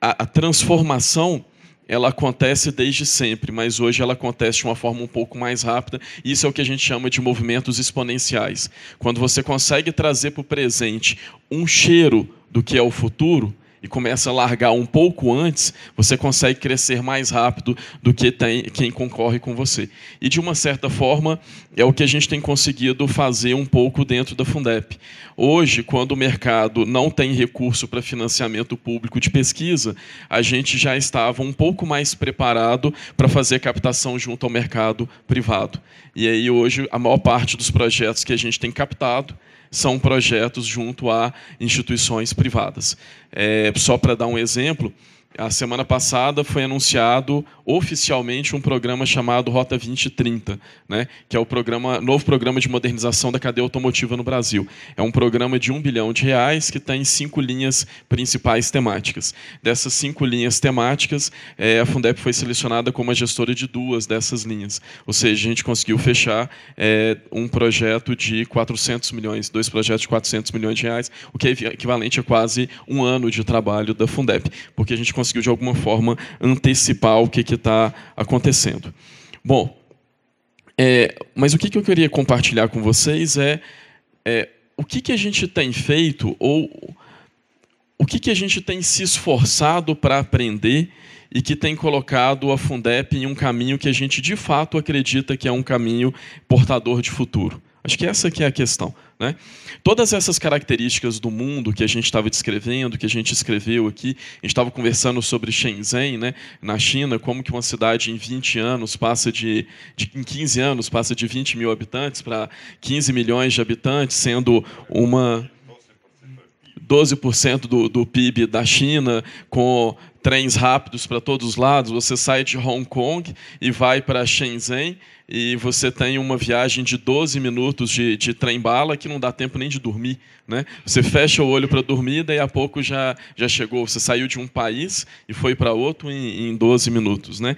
a, a transformação ela acontece desde sempre, mas hoje ela acontece de uma forma um pouco mais rápida. Isso é o que a gente chama de movimentos exponenciais. Quando você consegue trazer para o presente um cheiro do que é o futuro, e começa a largar um pouco antes, você consegue crescer mais rápido do que tem, quem concorre com você. E, de uma certa forma, é o que a gente tem conseguido fazer um pouco dentro da Fundep. Hoje, quando o mercado não tem recurso para financiamento público de pesquisa, a gente já estava um pouco mais preparado para fazer captação junto ao mercado privado. E aí, hoje, a maior parte dos projetos que a gente tem captado são projetos junto a instituições privadas. É, só para dar um exemplo, a semana passada foi anunciado oficialmente um programa chamado Rota 2030, né, que é o programa, novo programa de modernização da cadeia automotiva no Brasil. É um programa de um bilhão de reais que tem cinco linhas principais temáticas. Dessas cinco linhas temáticas, é, a Fundep foi selecionada como a gestora de duas dessas linhas. Ou seja, a gente conseguiu fechar é, um projeto de 400 milhões, dois projetos de 400 milhões de reais, o que é equivalente a quase um ano de trabalho da Fundep, porque a gente conseguiu, de alguma forma, antecipar o que está acontecendo. Bom, é, mas o que, que, eu queria compartilhar com vocês é, é o que, que a gente tem feito ou o que, que a gente tem se esforçado para aprender e que tem colocado a Fundep em um caminho que a gente de fato acredita que é um caminho portador de futuro. Acho que essa que é a questão. Né? Todas essas características do mundo que a gente estava descrevendo, que a gente escreveu aqui, a gente estava conversando sobre Shenzhen, né, na China, como que uma cidade em 20 anos passa de, de em 15 anos passa de 20 mil habitantes para 15 milhões de habitantes, sendo uma 12% do, do PIB da China, com trens rápidos para todos os lados. Você sai de Hong Kong e vai para Shenzhen e você tem uma viagem de 12 minutos de, de trem-bala que não dá tempo nem de dormir. Né? Você fecha o olho para dormir, daí a pouco já, já chegou. Você saiu de um país e foi para outro em, em 12 minutos. Né?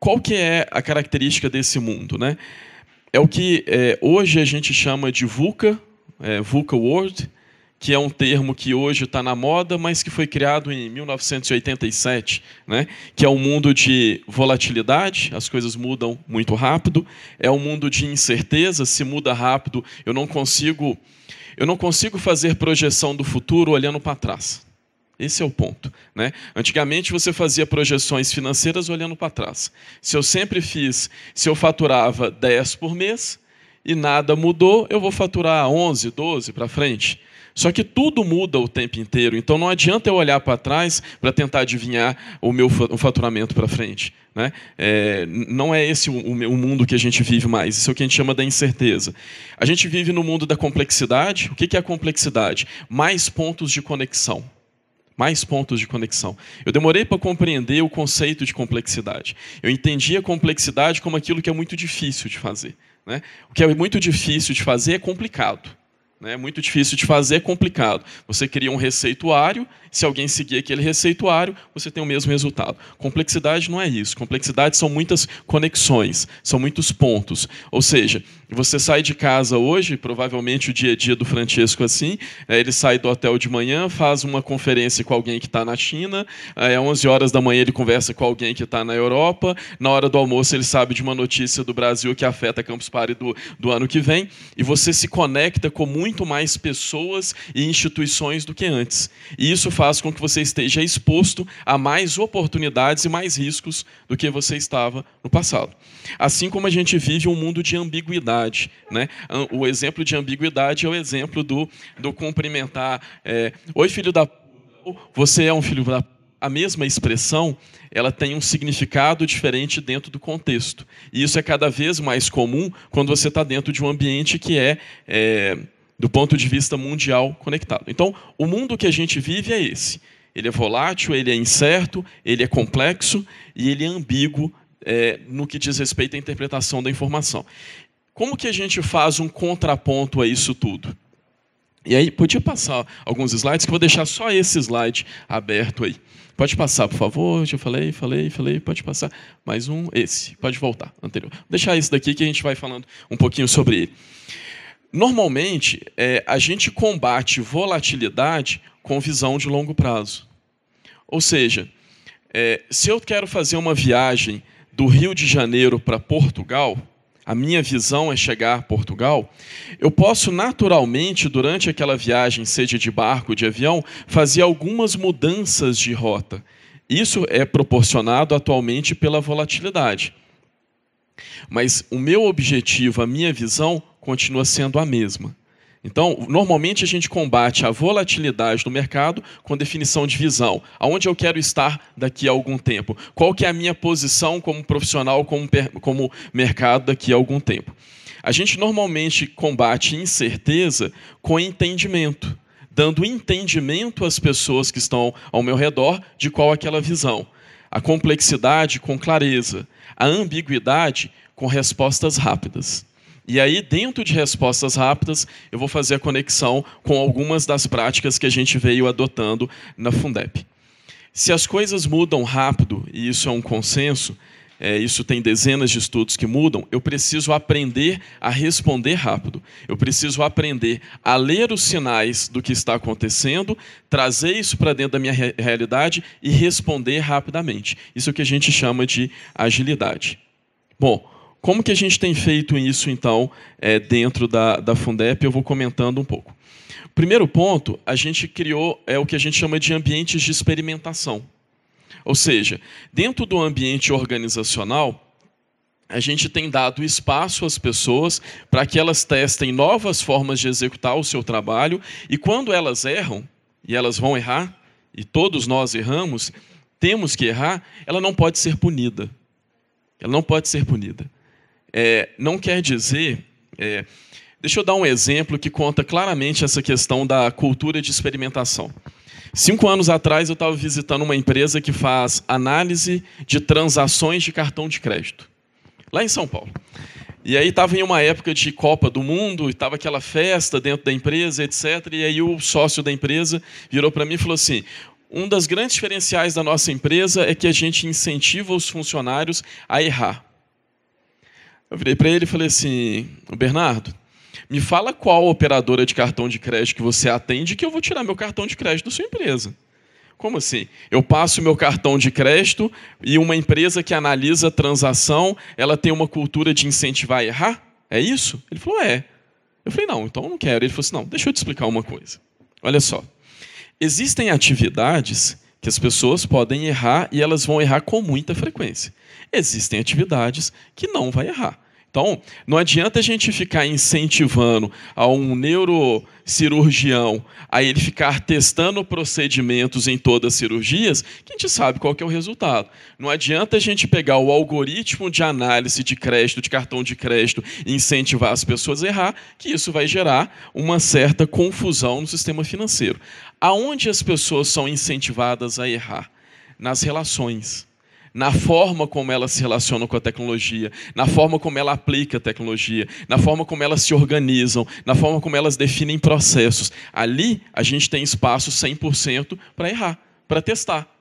Qual que é a característica desse mundo? Né? É o que é, hoje a gente chama de VUCA, é, VUCA World, que é um termo que hoje está na moda, mas que foi criado em 1987, né? que é um mundo de volatilidade, as coisas mudam muito rápido, é um mundo de incerteza, se muda rápido, eu não consigo, eu não consigo fazer projeção do futuro olhando para trás. Esse é o ponto. Né? Antigamente você fazia projeções financeiras olhando para trás. Se eu sempre fiz, se eu faturava 10 por mês e nada mudou, eu vou faturar 11, 12 para frente. Só que tudo muda o tempo inteiro, então não adianta eu olhar para trás para tentar adivinhar o meu faturamento para frente. Né? É, não é esse o, o, mundo que a gente vive mais, isso é o que a gente chama da incerteza. A gente vive no mundo da complexidade. O que é a complexidade? Mais pontos de conexão. Mais pontos de conexão. Eu demorei para compreender o conceito de complexidade. Eu entendi a complexidade como aquilo que é muito difícil de fazer. Né? O que é muito difícil de fazer é complicado. Né? É muito difícil de fazer, complicado. Você cria um receituário, se alguém seguir aquele receituário, você tem o mesmo resultado. Complexidade não é isso. Complexidade são muitas conexões, são muitos pontos. Ou seja, você sai de casa hoje, provavelmente o dia a dia do Francesco assim, é, ele sai do hotel de manhã, faz uma conferência com alguém que está na China, às é, 11 horas da manhã ele conversa com alguém que está na Europa, na hora do almoço ele sabe de uma notícia do Brasil que afeta Campus Party do, do ano que vem, e você se conecta com muito mais pessoas e instituições do que antes. E isso faz com que você esteja exposto a mais oportunidades e mais riscos do que você estava no passado. Assim como a gente vive um mundo de ambiguidade. Né? O exemplo de ambiguidade é o exemplo do, do cumprimentar. É, Oi, filho da. Você é um filho da a mesma expressão ela tem um significado diferente dentro do contexto. E isso é cada vez mais comum quando você está dentro de um ambiente que é, é, do ponto de vista mundial, conectado. Então, o mundo que a gente vive é esse. Ele é volátil, ele é incerto, ele é complexo e ele é ambíguo é, no que diz respeito à interpretação da informação. Como que a gente faz um contraponto a isso tudo? E aí, podia passar alguns slides, que eu vou deixar só esse slide aberto aí. Pode passar, por favor. Eu falei, falei, falei. Pode passar. Mais um, esse. Pode voltar, anterior. Vou deixar esse daqui que a gente vai falando um pouquinho sobre ele. Normalmente, é, a gente combate volatilidade com visão de longo prazo. Ou seja, é, se eu quero fazer uma viagem do Rio de Janeiro para Portugal, a minha visão é chegar a Portugal, eu posso naturalmente, durante aquela viagem, seja de barco, de avião, fazer algumas mudanças de rota. Isso é proporcionado atualmente pela volatilidade. Mas o meu objetivo, a minha visão, continua sendo a mesma. Então, normalmente a gente combate a volatilidade do mercado com definição de visão. Aonde eu quero estar daqui a algum tempo? Qual que é a minha posição como profissional, como, como mercado daqui a algum tempo? A gente normalmente combate incerteza com entendimento, dando entendimento às pessoas que estão ao meu redor de qual é aquela visão. A complexidade com clareza, a ambiguidade com respostas rápidas. E aí, dentro de respostas rápidas, eu vou fazer a conexão com algumas das práticas que a gente veio adotando na Fundep. Se as coisas mudam rápido, e isso é um consenso, é, isso tem dezenas de estudos que mudam, eu preciso aprender a responder rápido. Eu preciso aprender a ler os sinais do que está acontecendo, trazer isso para dentro da minha re realidade e responder rapidamente. Isso é o que a gente chama de agilidade. Bom, como que a gente tem feito isso, então, é, dentro da, da Fundep? Eu vou comentando um pouco. Primeiro ponto, a gente criou é, o que a gente chama de ambientes de experimentação. Ou seja, dentro do ambiente organizacional, a gente tem dado espaço às pessoas para que elas testem novas formas de executar o seu trabalho e quando elas erram, e elas vão errar, e todos nós erramos, temos que errar, ela não pode ser punida. Ela não pode ser punida é, não quer dizer. É, deixa eu dar um exemplo que conta claramente essa questão da cultura de experimentação. Cinco anos atrás, eu estava visitando uma empresa que faz análise de transações de cartão de crédito, lá em São Paulo. E aí estava em uma época de Copa do Mundo, estava aquela festa dentro da empresa, etc. E aí o sócio da empresa virou para mim e falou assim: um das grandes diferenciais da nossa empresa é que a gente incentiva os funcionários a errar. Eu virei para ele e falei assim: Bernardo, me fala qual operadora de cartão de crédito que você atende que eu vou tirar meu cartão de crédito da sua empresa. Como assim? Eu passo meu cartão de crédito e uma empresa que analisa a transação, ela tem uma cultura de incentivar a errar? É isso? Ele falou: é. Eu falei: não, então eu não quero. Ele falou assim: não, deixa eu te explicar uma coisa. Olha só. Existem atividades que as pessoas podem errar e elas vão errar com muita frequência. Existem atividades que não vai errar. Então, não adianta a gente ficar incentivando a um neurocirurgião a ele ficar testando procedimentos em todas as cirurgias, que a gente sabe qual é o resultado. Não adianta a gente pegar o algoritmo de análise de crédito, de cartão de crédito, e incentivar as pessoas a errar, que isso vai gerar uma certa confusão no sistema financeiro. Aonde as pessoas são incentivadas a errar? Nas relações na forma como ela se relaciona com a tecnologia, na forma como ela aplica a tecnologia, na forma como elas se organizam, na forma como elas definem processos. Ali a gente tem espaço 100% para errar, para testar.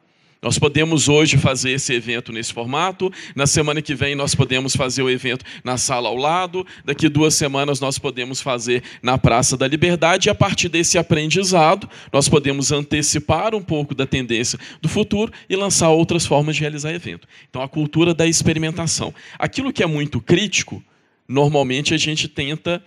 Nós podemos hoje fazer esse evento nesse formato, na semana que vem nós podemos fazer o evento na sala ao lado, daqui duas semanas nós podemos fazer na Praça da Liberdade, e a partir desse aprendizado, nós podemos antecipar um pouco da tendência do futuro e lançar outras formas de realizar evento. Então, a cultura da experimentação. Aquilo que é muito crítico, normalmente a gente tenta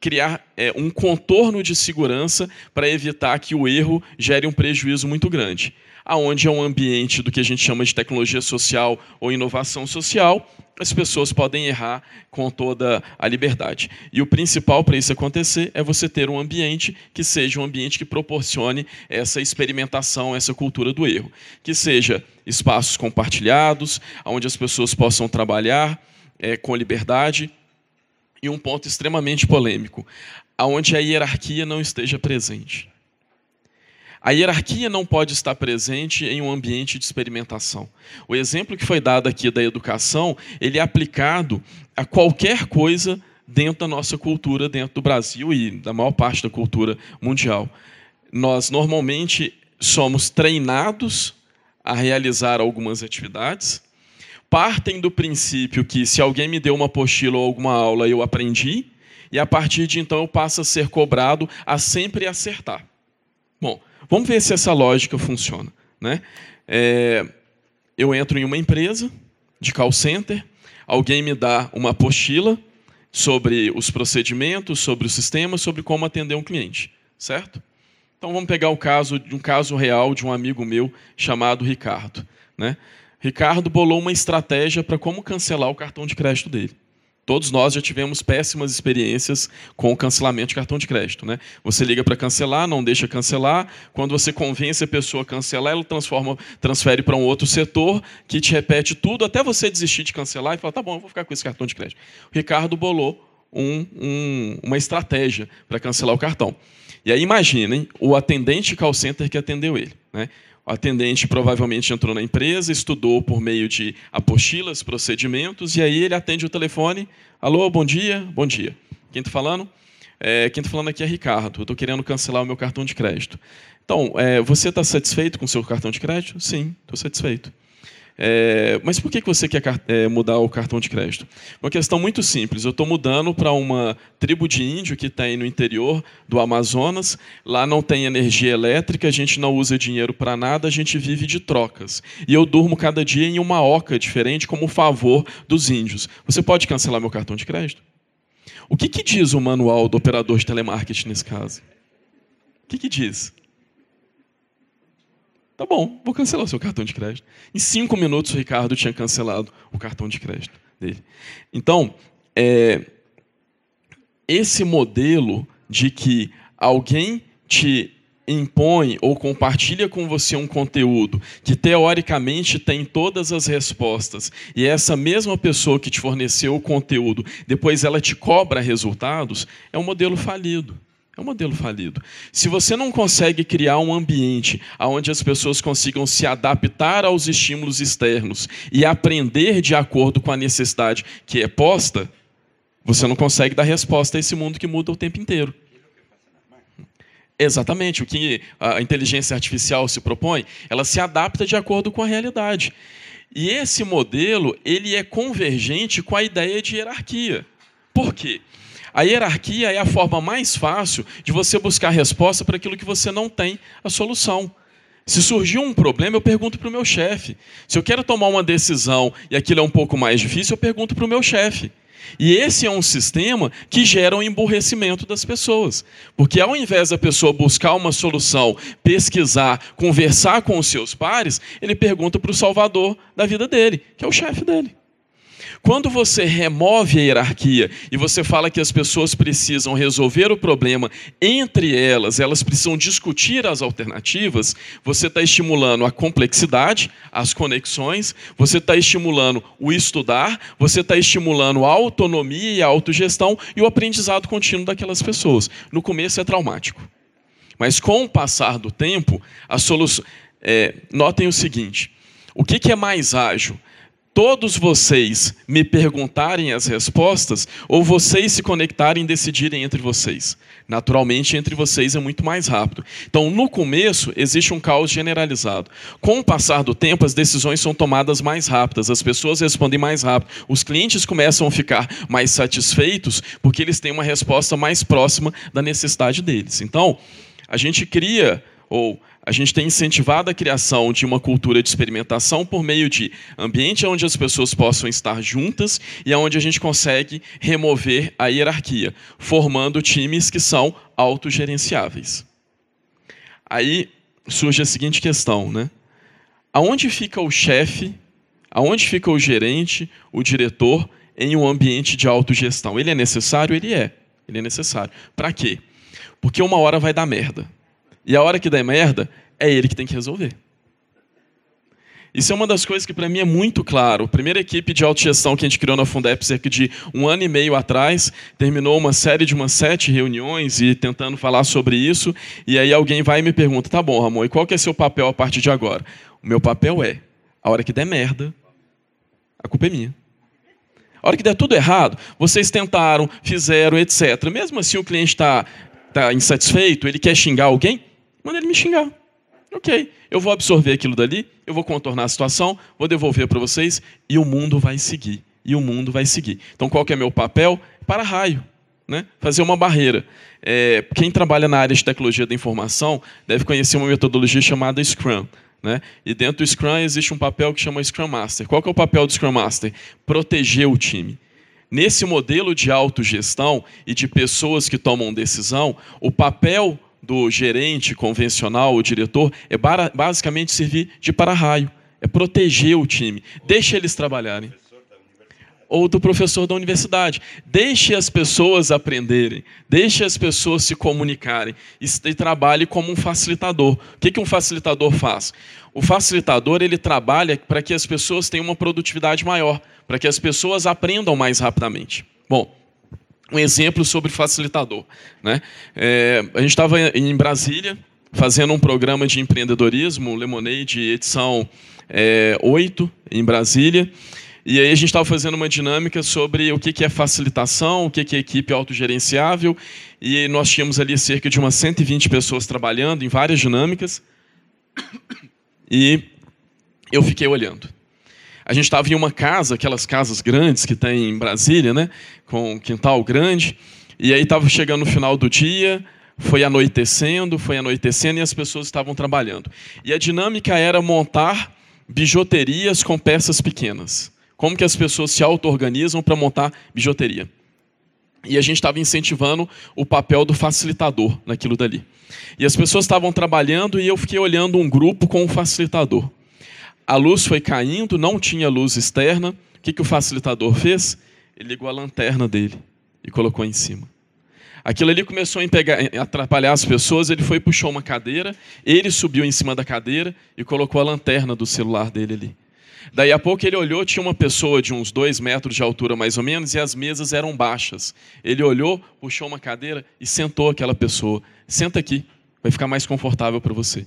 criar é, um contorno de segurança para evitar que o erro gere um prejuízo muito grande aonde é um ambiente do que a gente chama de tecnologia social ou inovação social, as pessoas podem errar com toda a liberdade. E o principal para isso acontecer é você ter um ambiente que seja um ambiente que proporcione essa experimentação, essa cultura do erro, que seja espaços compartilhados, onde as pessoas possam trabalhar é, com liberdade. E um ponto extremamente polêmico, aonde a hierarquia não esteja presente. A hierarquia não pode estar presente em um ambiente de experimentação. O exemplo que foi dado aqui da educação, ele é aplicado a qualquer coisa dentro da nossa cultura, dentro do Brasil e da maior parte da cultura mundial. Nós normalmente somos treinados a realizar algumas atividades, partem do princípio que se alguém me deu uma apostila ou alguma aula, eu aprendi, e a partir de então eu passo a ser cobrado a sempre acertar. Bom, Vamos ver se essa lógica funciona. Né? É, eu entro em uma empresa de call center, alguém me dá uma apostila sobre os procedimentos, sobre o sistema, sobre como atender um cliente, certo? Então vamos pegar o caso de um caso real de um amigo meu chamado Ricardo, né? Ricardo bolou uma estratégia para como cancelar o cartão de crédito dele. Todos nós já tivemos péssimas experiências com o cancelamento de cartão de crédito. Né? Você liga para cancelar, não deixa cancelar. Quando você convence a pessoa a cancelar, ela transforma, transfere para um outro setor que te repete tudo até você desistir de cancelar e falar: tá bom, eu vou ficar com esse cartão de crédito. O Ricardo bolou um, um, uma estratégia para cancelar o cartão. E aí imaginem o atendente call center que atendeu ele. Né? O atendente provavelmente entrou na empresa, estudou por meio de apostilas, procedimentos, e aí ele atende o telefone. Alô, bom dia, bom dia. Quem está falando? É, quem está falando aqui é Ricardo. Eu estou querendo cancelar o meu cartão de crédito. Então, é, você está satisfeito com o seu cartão de crédito? Sim, estou satisfeito. É, mas por que você quer é, mudar o cartão de crédito? Uma questão muito simples. Eu estou mudando para uma tribo de índio que tem no interior do Amazonas. Lá não tem energia elétrica, a gente não usa dinheiro para nada, a gente vive de trocas. E eu durmo cada dia em uma oca diferente como favor dos índios. Você pode cancelar meu cartão de crédito? O que, que diz o manual do operador de telemarketing nesse caso? O que, que diz? Tá bom, vou cancelar o seu cartão de crédito. Em cinco minutos, o Ricardo tinha cancelado o cartão de crédito dele. Então, é, esse modelo de que alguém te impõe ou compartilha com você um conteúdo que teoricamente tem todas as respostas e essa mesma pessoa que te forneceu o conteúdo, depois ela te cobra resultados, é um modelo falido. É um modelo falido. Se você não consegue criar um ambiente onde as pessoas consigam se adaptar aos estímulos externos e aprender de acordo com a necessidade que é posta, você não consegue dar resposta a esse mundo que muda o tempo inteiro. Exatamente, o que a inteligência artificial se propõe, ela se adapta de acordo com a realidade. E esse modelo, ele é convergente com a ideia de hierarquia. Por quê? A hierarquia é a forma mais fácil de você buscar resposta para aquilo que você não tem a solução. Se surgiu um problema, eu pergunto para o meu chefe. Se eu quero tomar uma decisão e aquilo é um pouco mais difícil, eu pergunto para o meu chefe. E esse é um sistema que gera um emburrecimento das pessoas. Porque ao invés da pessoa buscar uma solução, pesquisar, conversar com os seus pares, ele pergunta para o salvador da vida dele, que é o chefe dele. Quando você remove a hierarquia e você fala que as pessoas precisam resolver o problema entre elas, elas precisam discutir as alternativas, você está estimulando a complexidade, as conexões, você está estimulando o estudar, você está estimulando a autonomia e a autogestão e o aprendizado contínuo daquelas pessoas. No começo é traumático. Mas com o passar do tempo, a solução. É, notem o seguinte: O que, que é mais ágil? Todos vocês me perguntarem as respostas ou vocês se conectarem e decidirem entre vocês. Naturalmente, entre vocês é muito mais rápido. Então, no começo, existe um caos generalizado. Com o passar do tempo, as decisões são tomadas mais rápidas, as pessoas respondem mais rápido, os clientes começam a ficar mais satisfeitos porque eles têm uma resposta mais próxima da necessidade deles. Então, a gente cria ou a gente tem incentivado a criação de uma cultura de experimentação por meio de ambiente onde as pessoas possam estar juntas e onde a gente consegue remover a hierarquia, formando times que são autogerenciáveis. Aí surge a seguinte questão, né? Aonde fica o chefe, aonde fica o gerente, o diretor em um ambiente de autogestão? Ele é necessário? Ele é. Ele é necessário. Para quê? Porque uma hora vai dar merda. E a hora que der merda, é ele que tem que resolver. Isso é uma das coisas que para mim é muito claro. A primeira equipe de autogestão que a gente criou na Fundep cerca de um ano e meio atrás terminou uma série de umas sete reuniões e tentando falar sobre isso. E aí alguém vai e me pergunta: tá bom, Ramon, e qual que é seu papel a partir de agora? O meu papel é: a hora que der merda, a culpa é minha. A hora que der tudo errado, vocês tentaram, fizeram, etc. Mesmo assim o cliente está tá insatisfeito, ele quer xingar alguém, Manda ele me xingar. Ok, eu vou absorver aquilo dali, eu vou contornar a situação, vou devolver para vocês e o mundo vai seguir. E o mundo vai seguir. Então, qual que é meu papel? Para raio. Né? Fazer uma barreira. É, quem trabalha na área de tecnologia da informação deve conhecer uma metodologia chamada Scrum. Né? E dentro do Scrum existe um papel que chama Scrum Master. Qual que é o papel do Scrum Master? Proteger o time. Nesse modelo de autogestão e de pessoas que tomam decisão, o papel do gerente convencional, o diretor, é basicamente servir de para-raio, é proteger o time, deixe eles trabalharem. Ou do professor da universidade. Deixe as pessoas aprenderem, deixe as pessoas se comunicarem e trabalhe como um facilitador. O que um facilitador faz? O facilitador ele trabalha para que as pessoas tenham uma produtividade maior, para que as pessoas aprendam mais rapidamente. Bom, um exemplo sobre facilitador. Né? É, a gente estava em Brasília fazendo um programa de empreendedorismo, Lemonade, edição é, 8, em Brasília. E aí a gente estava fazendo uma dinâmica sobre o que é facilitação, o que é equipe autogerenciável, e nós tínhamos ali cerca de umas 120 pessoas trabalhando em várias dinâmicas, e eu fiquei olhando. A gente estava em uma casa, aquelas casas grandes que tem em Brasília, né? com um quintal grande, e aí estava chegando no final do dia, foi anoitecendo, foi anoitecendo e as pessoas estavam trabalhando. E a dinâmica era montar bijuterias com peças pequenas. Como que as pessoas se auto-organizam para montar bijuteria. E a gente estava incentivando o papel do facilitador naquilo dali. E as pessoas estavam trabalhando e eu fiquei olhando um grupo com um facilitador. A luz foi caindo, não tinha luz externa. O que, que o facilitador fez? Ele ligou a lanterna dele e colocou em cima. Aquilo ali começou a atrapalhar as pessoas. Ele foi puxou uma cadeira, ele subiu em cima da cadeira e colocou a lanterna do celular dele ali. Daí a pouco ele olhou, tinha uma pessoa de uns dois metros de altura mais ou menos, e as mesas eram baixas. Ele olhou, puxou uma cadeira e sentou aquela pessoa. Senta aqui, vai ficar mais confortável para você.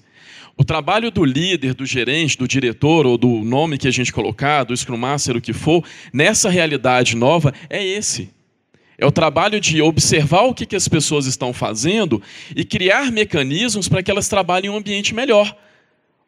O trabalho do líder, do gerente, do diretor ou do nome que a gente colocar, do Scrum Master, o que for, nessa realidade nova é esse. É o trabalho de observar o que as pessoas estão fazendo e criar mecanismos para que elas trabalhem em um ambiente melhor.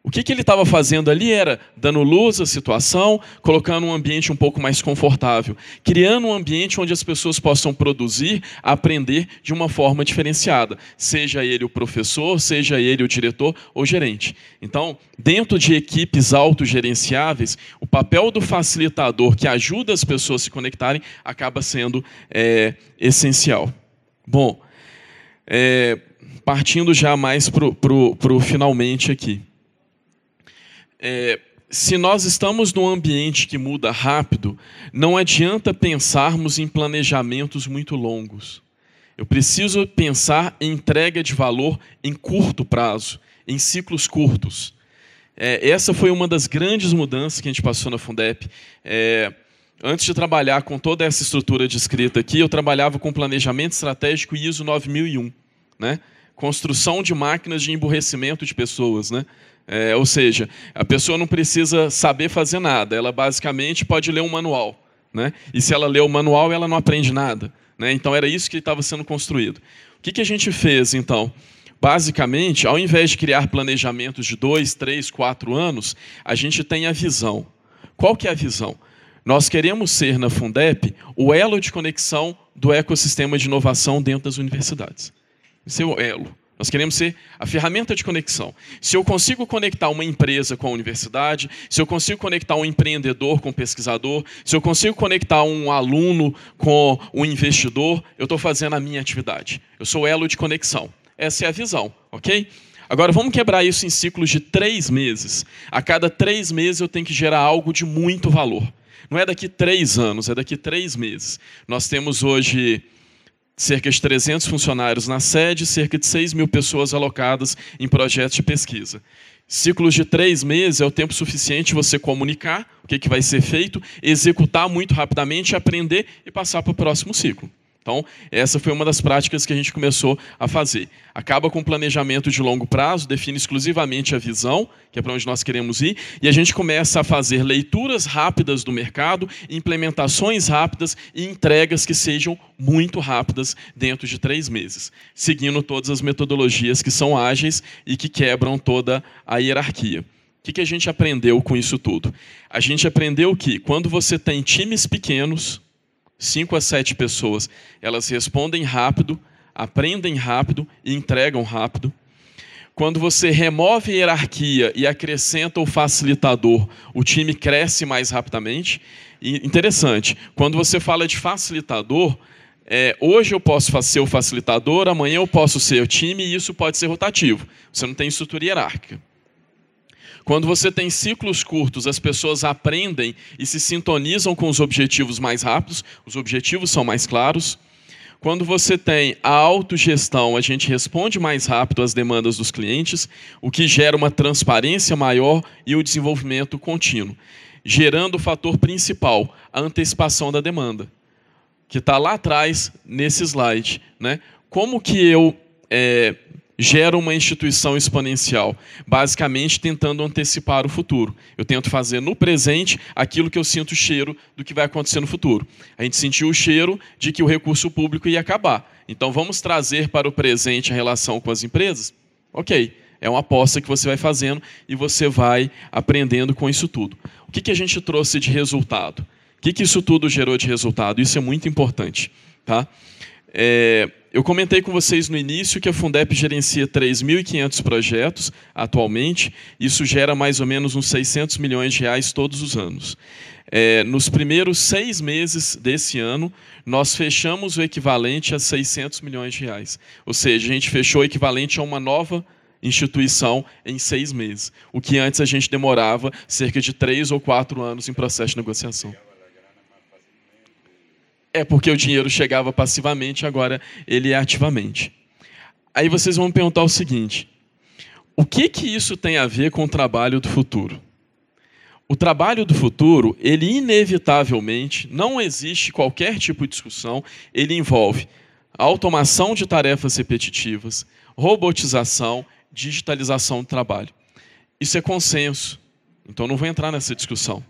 O que, que ele estava fazendo ali era dando luz à situação, colocando um ambiente um pouco mais confortável, criando um ambiente onde as pessoas possam produzir, aprender de uma forma diferenciada, seja ele o professor, seja ele o diretor ou gerente. Então, dentro de equipes autogerenciáveis, o papel do facilitador que ajuda as pessoas a se conectarem acaba sendo é, essencial. Bom, é, partindo já mais para o finalmente aqui. É, se nós estamos num ambiente que muda rápido, não adianta pensarmos em planejamentos muito longos. Eu preciso pensar em entrega de valor em curto prazo, em ciclos curtos. É, essa foi uma das grandes mudanças que a gente passou na Fundep. É, antes de trabalhar com toda essa estrutura descrita aqui, eu trabalhava com planejamento estratégico ISO 9001. Né? construção de máquinas de emburrecimento de pessoas, né? É, ou seja, a pessoa não precisa saber fazer nada, ela basicamente pode ler um manual. Né? E se ela lê o manual, ela não aprende nada. Né? Então era isso que estava sendo construído. O que, que a gente fez, então? Basicamente, ao invés de criar planejamentos de dois, três, quatro anos, a gente tem a visão. Qual que é a visão? Nós queremos ser, na Fundep, o elo de conexão do ecossistema de inovação dentro das universidades. Esse é o elo. Nós queremos ser a ferramenta de conexão. Se eu consigo conectar uma empresa com a universidade, se eu consigo conectar um empreendedor com o pesquisador, se eu consigo conectar um aluno com o investidor, eu estou fazendo a minha atividade. Eu sou elo de conexão. Essa é a visão, ok? Agora vamos quebrar isso em ciclos de três meses. A cada três meses eu tenho que gerar algo de muito valor. Não é daqui três anos, é daqui três meses. Nós temos hoje cerca de 300 funcionários na sede, cerca de 6 mil pessoas alocadas em projetos de pesquisa. Ciclos de três meses é o tempo suficiente você comunicar o que, que vai ser feito, executar muito rapidamente, aprender e passar para o próximo ciclo. Então, essa foi uma das práticas que a gente começou a fazer. Acaba com o planejamento de longo prazo, define exclusivamente a visão, que é para onde nós queremos ir, e a gente começa a fazer leituras rápidas do mercado, implementações rápidas e entregas que sejam muito rápidas dentro de três meses, seguindo todas as metodologias que são ágeis e que quebram toda a hierarquia. O que a gente aprendeu com isso tudo? A gente aprendeu que quando você tem times pequenos, cinco a sete pessoas, elas respondem rápido, aprendem rápido e entregam rápido. Quando você remove a hierarquia e acrescenta o facilitador, o time cresce mais rapidamente. E interessante, quando você fala de facilitador, é, hoje eu posso ser o facilitador, amanhã eu posso ser o time e isso pode ser rotativo. Você não tem estrutura hierárquica. Quando você tem ciclos curtos, as pessoas aprendem e se sintonizam com os objetivos mais rápidos, os objetivos são mais claros. Quando você tem a autogestão, a gente responde mais rápido às demandas dos clientes, o que gera uma transparência maior e o desenvolvimento contínuo, gerando o fator principal, a antecipação da demanda, que está lá atrás nesse slide. Né? Como que eu é, gera uma instituição exponencial, basicamente tentando antecipar o futuro. Eu tento fazer no presente aquilo que eu sinto o cheiro do que vai acontecer no futuro. A gente sentiu o cheiro de que o recurso público ia acabar. Então vamos trazer para o presente a relação com as empresas? Ok, é uma aposta que você vai fazendo e você vai aprendendo com isso tudo. O que, que a gente trouxe de resultado? O que, que isso tudo gerou de resultado? Isso é muito importante. Tá? É, eu comentei com vocês no início que a Fundep gerencia 3.500 projetos atualmente. Isso gera mais ou menos uns 600 milhões de reais todos os anos. É, nos primeiros seis meses desse ano, nós fechamos o equivalente a 600 milhões de reais. Ou seja, a gente fechou o equivalente a uma nova instituição em seis meses, o que antes a gente demorava cerca de três ou quatro anos em processo de negociação. É porque o dinheiro chegava passivamente, agora ele é ativamente. Aí vocês vão perguntar o seguinte: o que que isso tem a ver com o trabalho do futuro? O trabalho do futuro, ele inevitavelmente, não existe qualquer tipo de discussão, ele envolve automação de tarefas repetitivas, robotização, digitalização do trabalho. Isso é consenso. Então não vou entrar nessa discussão.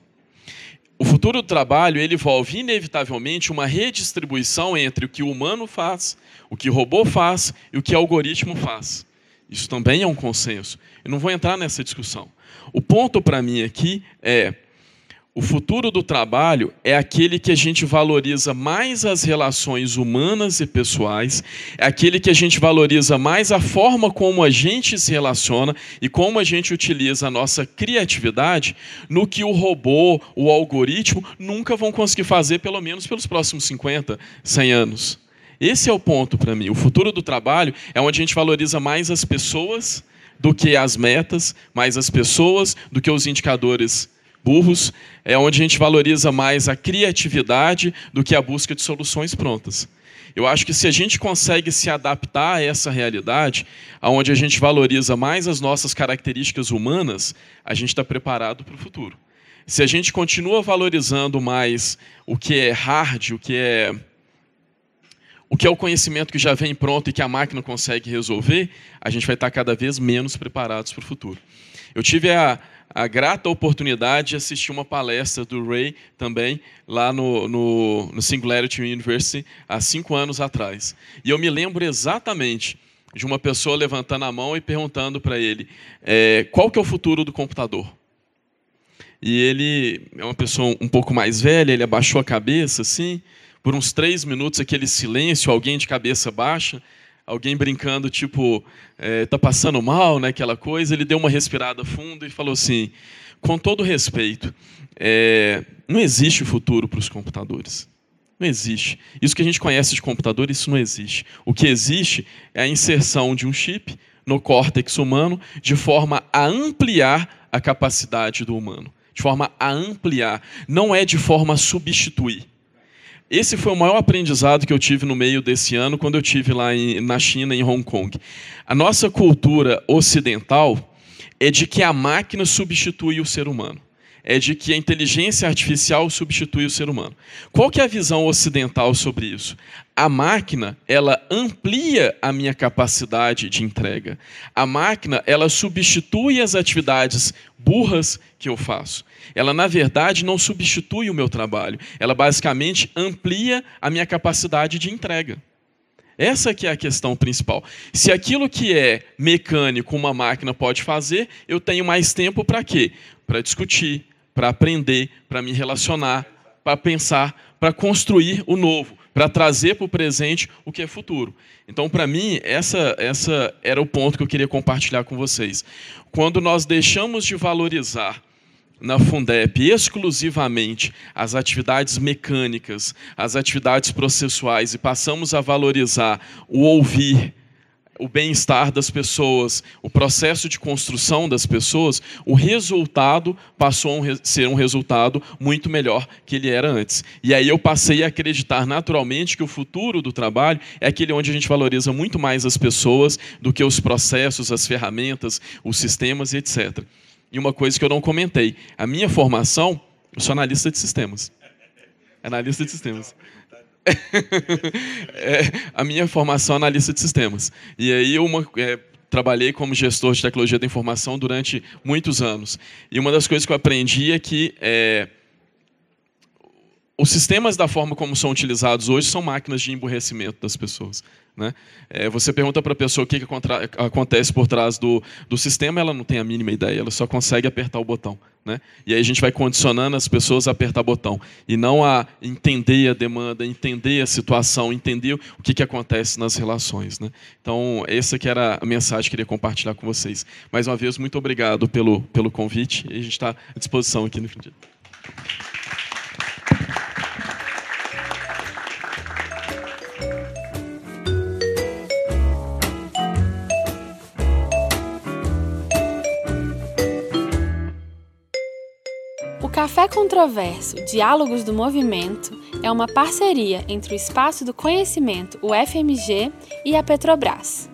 O futuro do trabalho ele envolve inevitavelmente uma redistribuição entre o que o humano faz, o que o robô faz e o que o algoritmo faz. Isso também é um consenso. Eu não vou entrar nessa discussão. O ponto para mim aqui é o futuro do trabalho é aquele que a gente valoriza mais as relações humanas e pessoais, é aquele que a gente valoriza mais a forma como a gente se relaciona e como a gente utiliza a nossa criatividade no que o robô, o algoritmo nunca vão conseguir fazer, pelo menos pelos próximos 50, 100 anos. Esse é o ponto para mim. O futuro do trabalho é onde a gente valoriza mais as pessoas do que as metas, mais as pessoas do que os indicadores burros, é onde a gente valoriza mais a criatividade do que a busca de soluções prontas. Eu acho que se a gente consegue se adaptar a essa realidade, onde a gente valoriza mais as nossas características humanas, a gente está preparado para o futuro. Se a gente continua valorizando mais o que é hard, o que é o que é o conhecimento que já vem pronto e que a máquina consegue resolver, a gente vai estar cada vez menos preparados para o futuro. Eu tive a, a grata oportunidade de assistir uma palestra do Ray também lá no, no, no, Singularity University há cinco anos atrás. E eu me lembro exatamente de uma pessoa levantando a mão e perguntando para ele é, qual que é o futuro do computador. E ele é uma pessoa um pouco mais velha, ele abaixou a cabeça assim, por uns três minutos aquele silêncio, alguém de cabeça baixa, alguém brincando tipo é, tá passando mal, né? Aquela coisa. Ele deu uma respirada fundo e falou assim, com todo respeito, é, não existe futuro para os computadores. Não existe. Isso que a gente conhece de computador, isso não existe. O que existe é a inserção de um chip no córtex humano de forma a ampliar a capacidade do humano. De forma a ampliar. Não é de forma a substituir. Esse foi o maior aprendizado que eu tive no meio desse ano, quando eu tive lá em, na China, em Hong Kong. A nossa cultura ocidental é de que a máquina substitui o ser humano é de que a inteligência artificial substitui o ser humano. Qual que é a visão ocidental sobre isso? A máquina, ela amplia a minha capacidade de entrega. A máquina, ela substitui as atividades burras que eu faço. Ela, na verdade, não substitui o meu trabalho. Ela basicamente amplia a minha capacidade de entrega. Essa que é a questão principal. Se aquilo que é mecânico uma máquina pode fazer, eu tenho mais tempo para quê? Para discutir, para aprender, para me relacionar, para pensar, para construir o novo, para trazer para o presente o que é futuro. Então, para mim, essa, essa era o ponto que eu queria compartilhar com vocês. Quando nós deixamos de valorizar na Fundep exclusivamente as atividades mecânicas, as atividades processuais e passamos a valorizar o ouvir, o bem-estar das pessoas, o processo de construção das pessoas, o resultado passou a ser um resultado muito melhor que ele era antes. E aí eu passei a acreditar naturalmente que o futuro do trabalho é aquele onde a gente valoriza muito mais as pessoas do que os processos, as ferramentas, os sistemas etc. E uma coisa que eu não comentei, a minha formação, eu sou analista de sistemas. Analista de sistemas. É, a minha formação é analista de sistemas. E aí eu é, trabalhei como gestor de tecnologia da informação durante muitos anos. E uma das coisas que eu aprendi é que é, os sistemas da forma como são utilizados hoje são máquinas de emburrecimento das pessoas. Né? É, você pergunta para a pessoa o que, que acontece por trás do, do sistema, ela não tem a mínima ideia, ela só consegue apertar o botão. Né? E aí a gente vai condicionando as pessoas a apertar o botão, e não a entender a demanda, entender a situação, entender o que, que acontece nas relações. Né? Então, essa que era a mensagem que eu queria compartilhar com vocês. Mais uma vez, muito obrigado pelo, pelo convite, e a gente está à disposição aqui no dia. Café Controverso Diálogos do Movimento é uma parceria entre o Espaço do Conhecimento, o FMG, e a Petrobras.